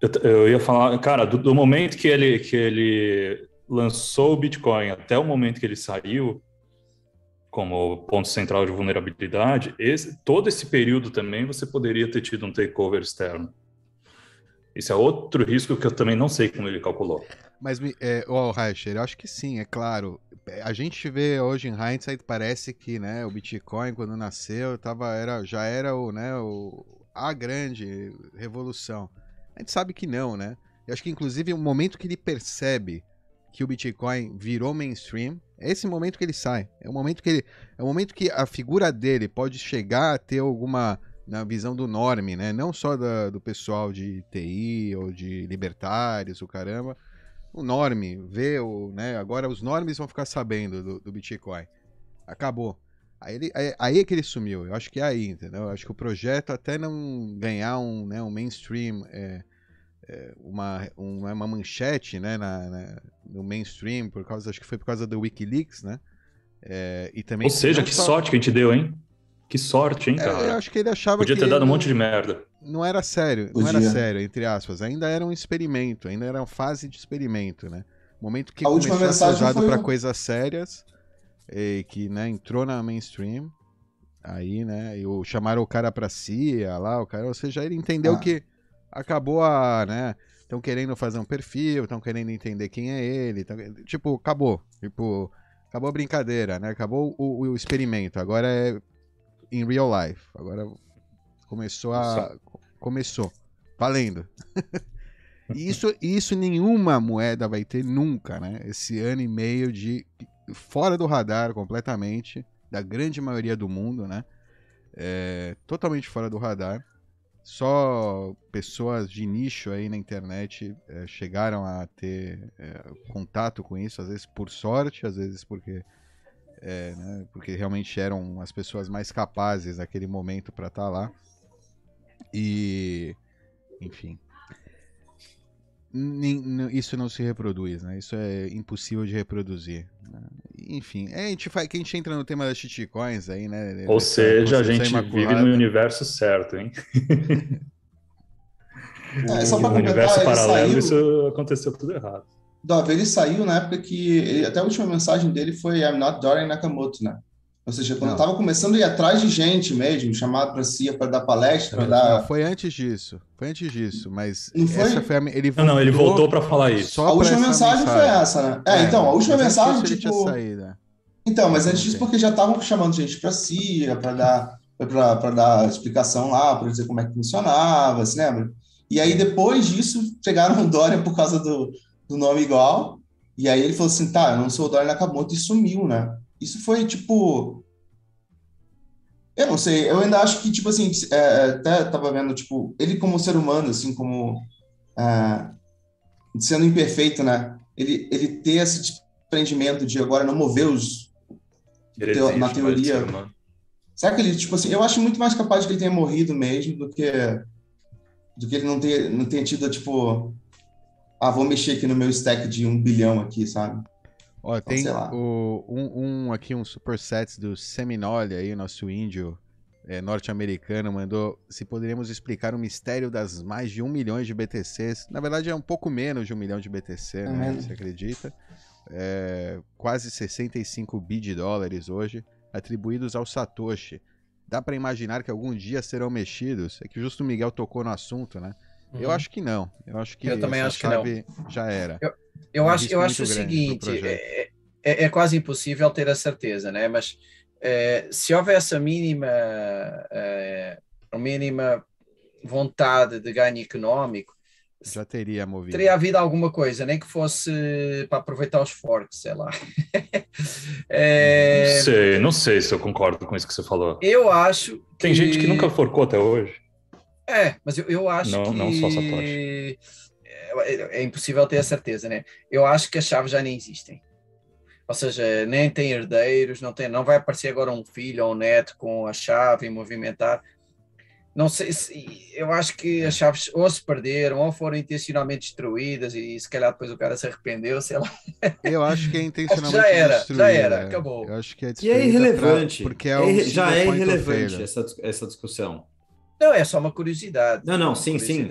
F: Eu, eu ia falar, cara, do, do momento que ele, que ele lançou o Bitcoin até o momento que ele saiu como ponto central de vulnerabilidade, esse, todo esse período também você poderia ter tido um takeover externo. Isso é outro risco que eu também não sei como ele calculou.
C: Mas, é, ó, Reicher, eu acho que sim, é claro. A gente vê hoje em hindsight, parece que né, o Bitcoin, quando nasceu, tava, era, já era o, né, o, a grande revolução. A gente sabe que não, né? Eu acho que, inclusive, o momento que ele percebe que o Bitcoin virou mainstream, é esse momento que ele sai. É o momento que ele. É o momento que a figura dele pode chegar a ter alguma. Na visão do norme, né? Não só da- do pessoal de TI ou de libertários, o caramba o norme, vê o, né, agora os normes vão ficar sabendo do, do Bitcoin. Acabou. Aí, ele, aí, aí é que ele sumiu. Eu acho que é aí, entendeu? Eu acho que o projeto até não ganhar um, né, um mainstream, é, é, uma, uma, uma manchete, né, na, na- no mainstream, por causa, acho que foi por causa do WikiLeaks, né? É, e também
F: Ou seja, que
C: só-
F: sorte que a gente deu, hein? Que sorte, hein,
C: É, eu
F: cara?
C: acho que ele achava
F: Podia
C: que
F: ter dado um monte de merda.
C: não era sério, não era
G: Podia.
C: sério, entre aspas. Ainda era um experimento, ainda era uma fase de experimento, né? Momento que
G: A última
C: começou a ser
G: mensagem
C: usado
G: foi
C: para
G: o-
C: coisas sérias, e que né, entrou na mainstream, aí, né? E o, chamaram o cara pra CIA lá, o cara, ou seja, ele entendeu
G: Ah.
C: que acabou a, né? Estão querendo fazer um perfil, estão querendo entender quem é ele, tão- tipo, acabou, tipo, acabou a brincadeira, né? Acabou o, o experimento, agora é in real life, agora começou a começou, valendo. E isso, isso nenhuma moeda vai ter nunca, né? Esse ano e meio de fora do radar completamente da grande maioria do mundo, né? É, totalmente fora do radar. Só pessoas de nicho aí na internet é, chegaram a ter é, contato com isso, às vezes por sorte, às vezes porque é, né, porque realmente eram as pessoas mais capazes naquele momento para estar lá. E enfim, isso não se reproduz, né? Isso é impossível de reproduzir. né? Enfim, é, a gente faz, que a gente entra no tema das shitcoins aí, né?
F: Ou
C: dessa
F: seja, a
C: Constituição
F: gente vive
C: Imaculada.
F: no universo certo, hein?
G: É, só pra completar,
F: universo paralelo,
G: saiu-
F: isso aconteceu tudo errado.
G: Dove, ele saiu na época que. ele- até a última mensagem dele foi I'm not Dorian Nakamoto, né? Ou seja, quando
C: Não.
G: eu tava começando a ir atrás de gente mesmo, chamado para si para dar palestra, para
C: Não,
G: dar.
C: foi antes disso. Foi antes disso, mas
G: Não foi?
C: essa foi a, ele
F: Não, não, ele voltou pra falar isso.
C: só
G: A última
C: essa
G: mensagem foi essa, né? É, então, a última mensagem, tipo.
C: tinha saído, né?
G: Então, mas antes disso, porque já estavam chamando gente para CIA, para dar, para dar explicação lá, para dizer como é que funcionava, se lembra? E aí, depois disso, pegaram o Dorian por causa do, do nome igual, e aí ele falou assim, tá, eu não sou o Dorian Nakamoto, e sumiu, né? Isso foi, tipo... Eu não sei, eu ainda acho que, tipo assim, é, até tava vendo, tipo, ele como ser humano, assim, como... é, sendo imperfeito, né? Ele, ele ter esse desprendimento de agora não mover os, teo- na teoria.
F: humano.
G: Será que ele, tipo assim, eu acho muito mais capaz de que ele tenha morrido mesmo do que do que ele não ter, não tenha tido, tipo, ah, vou mexer aqui no meu stack de um bilhão aqui, sabe?
C: Ó, tem
G: sei lá.
C: o, um, um aqui, um superset do Seminole aí, nosso índio é, norte-americano, mandou se poderíamos explicar o mistério das mais de um milhão de BTCs. Na verdade, é um pouco menos de um milhão de BTC, né?
G: menos.
C: Você acredita? É, quase 65 bi de dólares hoje, atribuídos ao Satoshi. Dá pra imaginar que algum dia serão mexidos? É que justo o Miguel tocou no assunto, né? Eu
D: Uhum.
C: acho que não. Eu acho que
D: Eu também
C: essa
D: acho que não.
C: chave já era.
D: Eu
C: um
D: acho, eu acho o seguinte, é, é, é quase impossível ter a certeza, né? Mas eh, se houvesse a mínima, eh, a mínima vontade de ganho económico,
C: Já teria movido.
D: teria havido alguma coisa, nem que fosse para aproveitar os fortes, sei lá. Eh,
F: Não sei, não sei se eu concordo com isso que você falou.
D: eu acho
F: Tem gente que nunca forcou até hoje.
D: É, mas eu, eu acho
F: Não-
D: que.
F: não só Satoshi.
D: É, é impossível ter a certeza, né? Eu acho que as chaves já nem existem. Ou seja, nem tem herdeiros, não, tem, não vai aparecer agora um filho ou um neto com a chave e movimentar. não sei se eu acho que as chaves ou se perderam ou foram intencionalmente destruídas e se calhar depois o cara se arrependeu, sei lá.
C: Eu acho que é intencionalmente
D: já era,
C: destruída,
D: já era,
C: é.
D: acabou.
C: Eu acho que é
E: E é irrelevante.
C: pra- porque é
E: É já é irrelevante essa, essa discussão.
D: Não, é só uma curiosidade.
E: Não, não, sim, sim.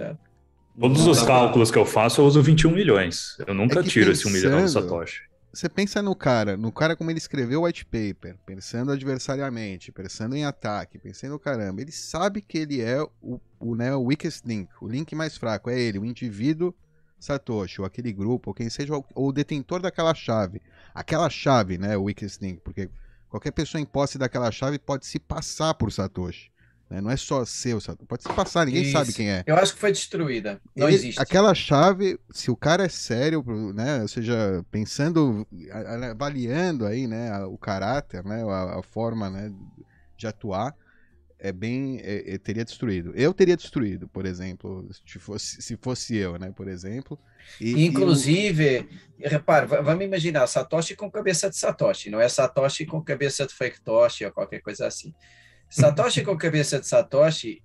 F: Todos
E: Não
F: os cálculos que eu faço, eu uso 21 milhões. Eu nunca
C: É
F: tiro esse 1 milhão do
C: pensando-
F: Satoshi.
C: Você pensa no cara, no cara como ele escreveu o white paper, pensando adversariamente, pensando em ataque, pensando no caramba, ele sabe que ele é o, o, né, o weakest link, o link mais fraco, é ele, o indivíduo Satoshi, ou aquele grupo, ou quem seja, ou o detentor daquela chave. Aquela chave, né, o weakest link, porque qualquer pessoa em posse daquela chave pode se passar por Satoshi. Né? Não é só seu Satoshi, pode se passar, ninguém
D: Isso.
C: sabe quem é.
D: Eu acho que foi destruída. Não
C: Ele-
D: existe.
C: Aquela chave, se o cara é sério, né, ou seja, pensando, a- avaliando aí, né, o caráter, né, a, a forma, né, de atuar, é bem, é- é- teria destruído. Eu teria destruído, por exemplo, se fosse, se fosse eu, né, por exemplo. E, e o-
D: Inclusive, repare, va- vamos imaginar Satoshi com cabeça de Satoshi, não é Satoshi com cabeça de fake Toshi ou qualquer coisa assim. Satoshi com cabeça de Satoshi,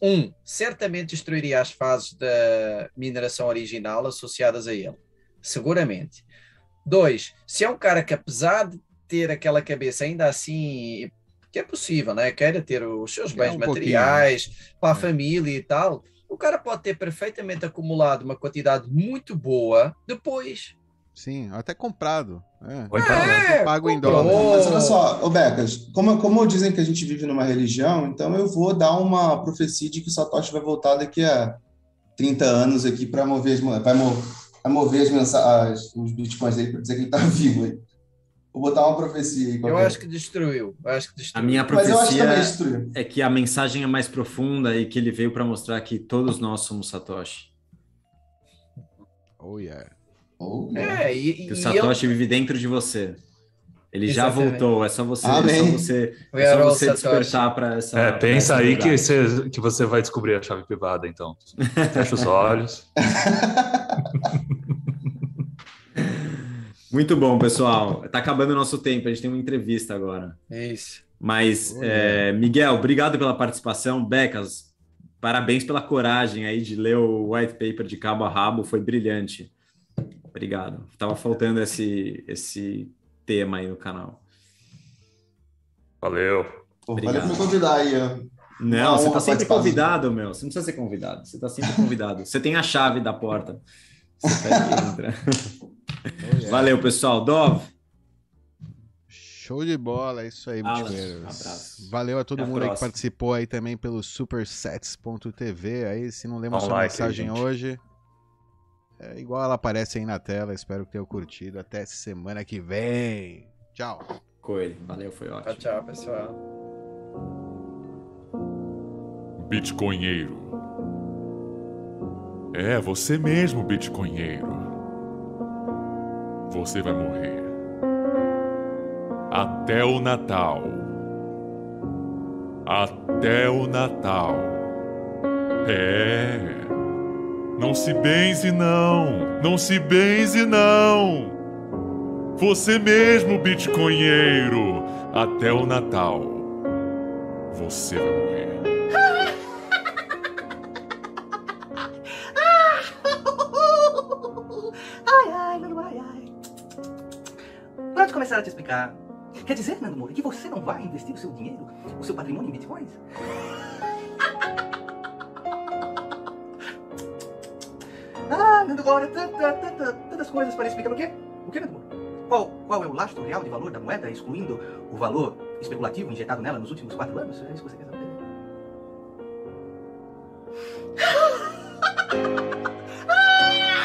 D: um, certamente destruiria as fases da mineração original associadas a ele. Seguramente. Dois, se é um cara que apesar de ter aquela cabeça ainda assim, que é possível, né? Queira ter os seus
C: É,
D: bens
C: um pouquinho,
D: materiais para a
C: É.
D: família e tal, o cara pode ter perfeitamente acumulado uma quantidade muito boa depois.
C: Sim, até comprado. É.
F: Ou então?
D: É,
C: pago em dólar.
G: Mas olha só, ô Becas, como, como dizem que a gente vive numa religião, então eu vou dar uma profecia de que o Satoshi vai voltar daqui a 30 anos aqui para mover, as, vai, mo- vai mover as mensa- as- os bitcoins aí para dizer que ele está vivo aí. Vou botar uma profecia aí.
D: Eu acho que destruiu. Eu acho que
E: A
D: destruiu.
E: minha
G: Mas eu acho que também
E: profecia
G: destruiu.
E: é que a mensagem é mais profunda e que ele veio para mostrar que todos nós somos Satoshi.
C: Oh, yeah.
G: Oh,
D: É, e,
E: Que o Satoshi vive dentro de você. Ele já
D: Exatamente.
E: voltou, é só você, é só você, é só você
D: Satoshi.
E: despertar para essa.
F: É, pensa aí que você, que você vai descobrir a chave privada, então. Fecha os olhos.
E: Muito bom, pessoal. Tá acabando o nosso tempo, a gente tem uma entrevista agora.
D: Isso.
E: Mas, é, Miguel, obrigado pela participação. Becas, parabéns pela coragem aí de ler o white paper de cabo a rabo, foi brilhante. Obrigado. Tava faltando esse, esse tema aí no canal.
F: Valeu.
G: Pô, valeu
E: Obrigado.
G: por me convidar aí.
E: Não,
G: Uma
E: você tá sempre convidado, meu. Você não precisa ser convidado. Você tá sempre convidado. Você tem a chave da porta. Você entra.
C: Oh, yeah.
E: Valeu, pessoal. Dov,
C: Show de bola, é isso aí,
E: abraço.
C: Valeu a todo
E: Até a
C: mundo aí que participou aí também pelo supersets.tv. Aí, se não lembra
F: um
C: sua
F: like aí,
C: mensagem
F: gente.
C: hoje, é igual ela aparece aí na tela. Espero que tenham curtido. Até semana que vem. Tchau.
E: Coelho. Valeu, foi
D: Tchau,
E: ótimo.
D: tchau, pessoal.
H: Bitcoinheiro. É, você mesmo, Bitcoinheiro. Você vai morrer. Até o Natal. Até o Natal. É. Não se benze, não. Não se benze, não. Você mesmo, Bitcoinheiro. Até o Natal. Você vai morrer.
I: Ai, ai, Nando ai, ai. Pronto, começar a te explicar. Quer dizer, Nando Moura, que você não vai investir o seu dinheiro, o seu patrimônio em bitcoins? Tanta, tanta, tantas coisas para explicar. O quê? O quê, Moura? Qual, qual é o lastro real de valor da moeda, excluindo o valor especulativo injetado nela nos últimos quatro anos? É isso que você quer saber?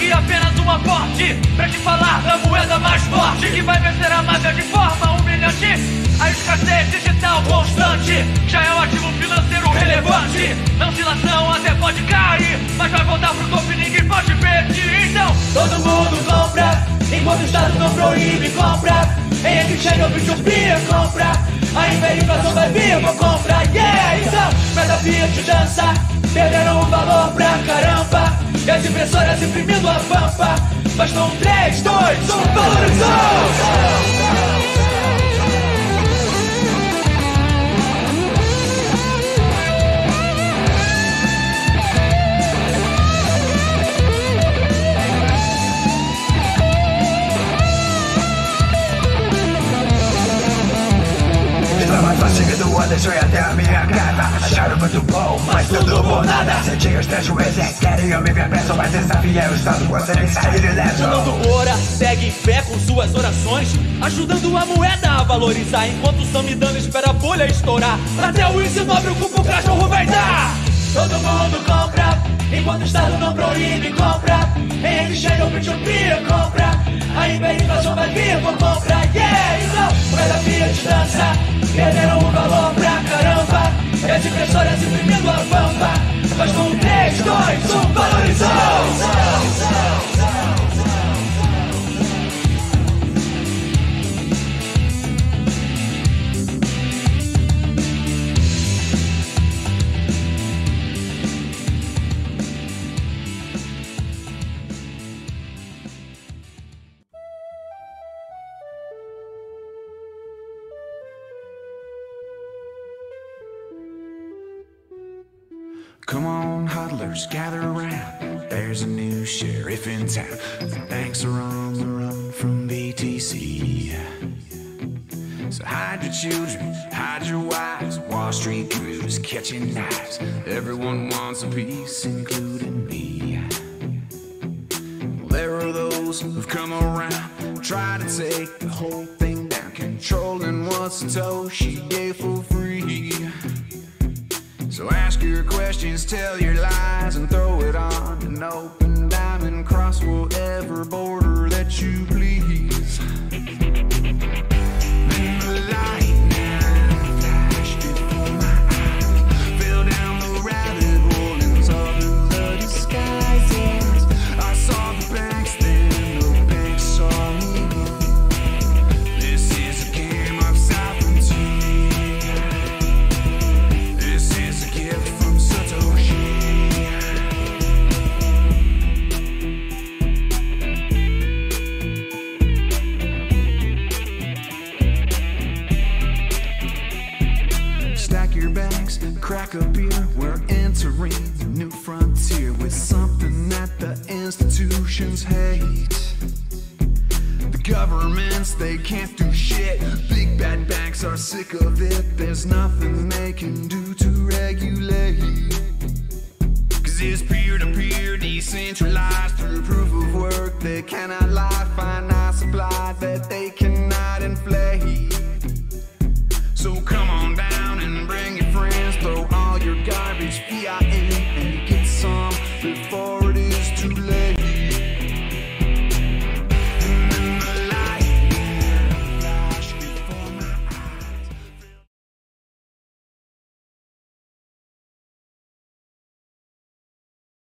J: Aqui apenas um aporte. Pra te falar da moeda mais forte que vai vencer a máfia de forma humilhante. A escassez digital constante já é um ativo financeiro relevante. Na oscilação até pode cair, mas vai voltar pro topo e ninguém pode perder. Então, todo mundo compra, enquanto o Estado não proíbe, compra. Em exchange ou Bitcoin, compra. A hiperinflação vai vir, vou comprar, yeah! Então, meta Fiat dança, perderam o valor pra caramba. E as impressoras imprimindo a pampa. Bastam 3, 2, 1, valorizou!
K: Fácil do deixou até a minha casa Acharam muito bom, mas tudo por nada. Senti os três juízes, querem eu me ver preso Mas desafia o Estado, você nem sair ileso
J: Fernando ora, segue em fé com suas orações. Ajudando a moeda a valorizar. Enquanto o Samidana espera a bolha estourar. Até o índice nobre o cupo cachorro vai dar Todo mundo compra, enquanto o Estado não proíbe, compra. Exchange ou Bitcoin, compra. A hiperinflação vai vir, vou comprar, yeah! Então, moeda Fiat dança, perderam o valor pra caramba as impressoras imprimindo a pampa Mas com 3, 2, 1, valorizou!
L: Huddlers, gather around. There's a new sheriff in town. The banks are on the run from BTC. So hide your children, hide your wives. Wall Street crews catching knives. Everyone wants a piece, including me. There are those who've come around, try to take the whole thing down, controlling what Satoshi gave for free. So ask your questions, tell your lies, and throw it on an open diamond. Cross whatever border that you governments, they can't do shit. Big bad banks are sick of it. There's nothing they can do to regulate. Cause it's peer to peer, decentralized through proof of work. They cannot lie, find, finite supply that they cannot inflate. So come on down and bring your friends, throw all your garbage, fiat,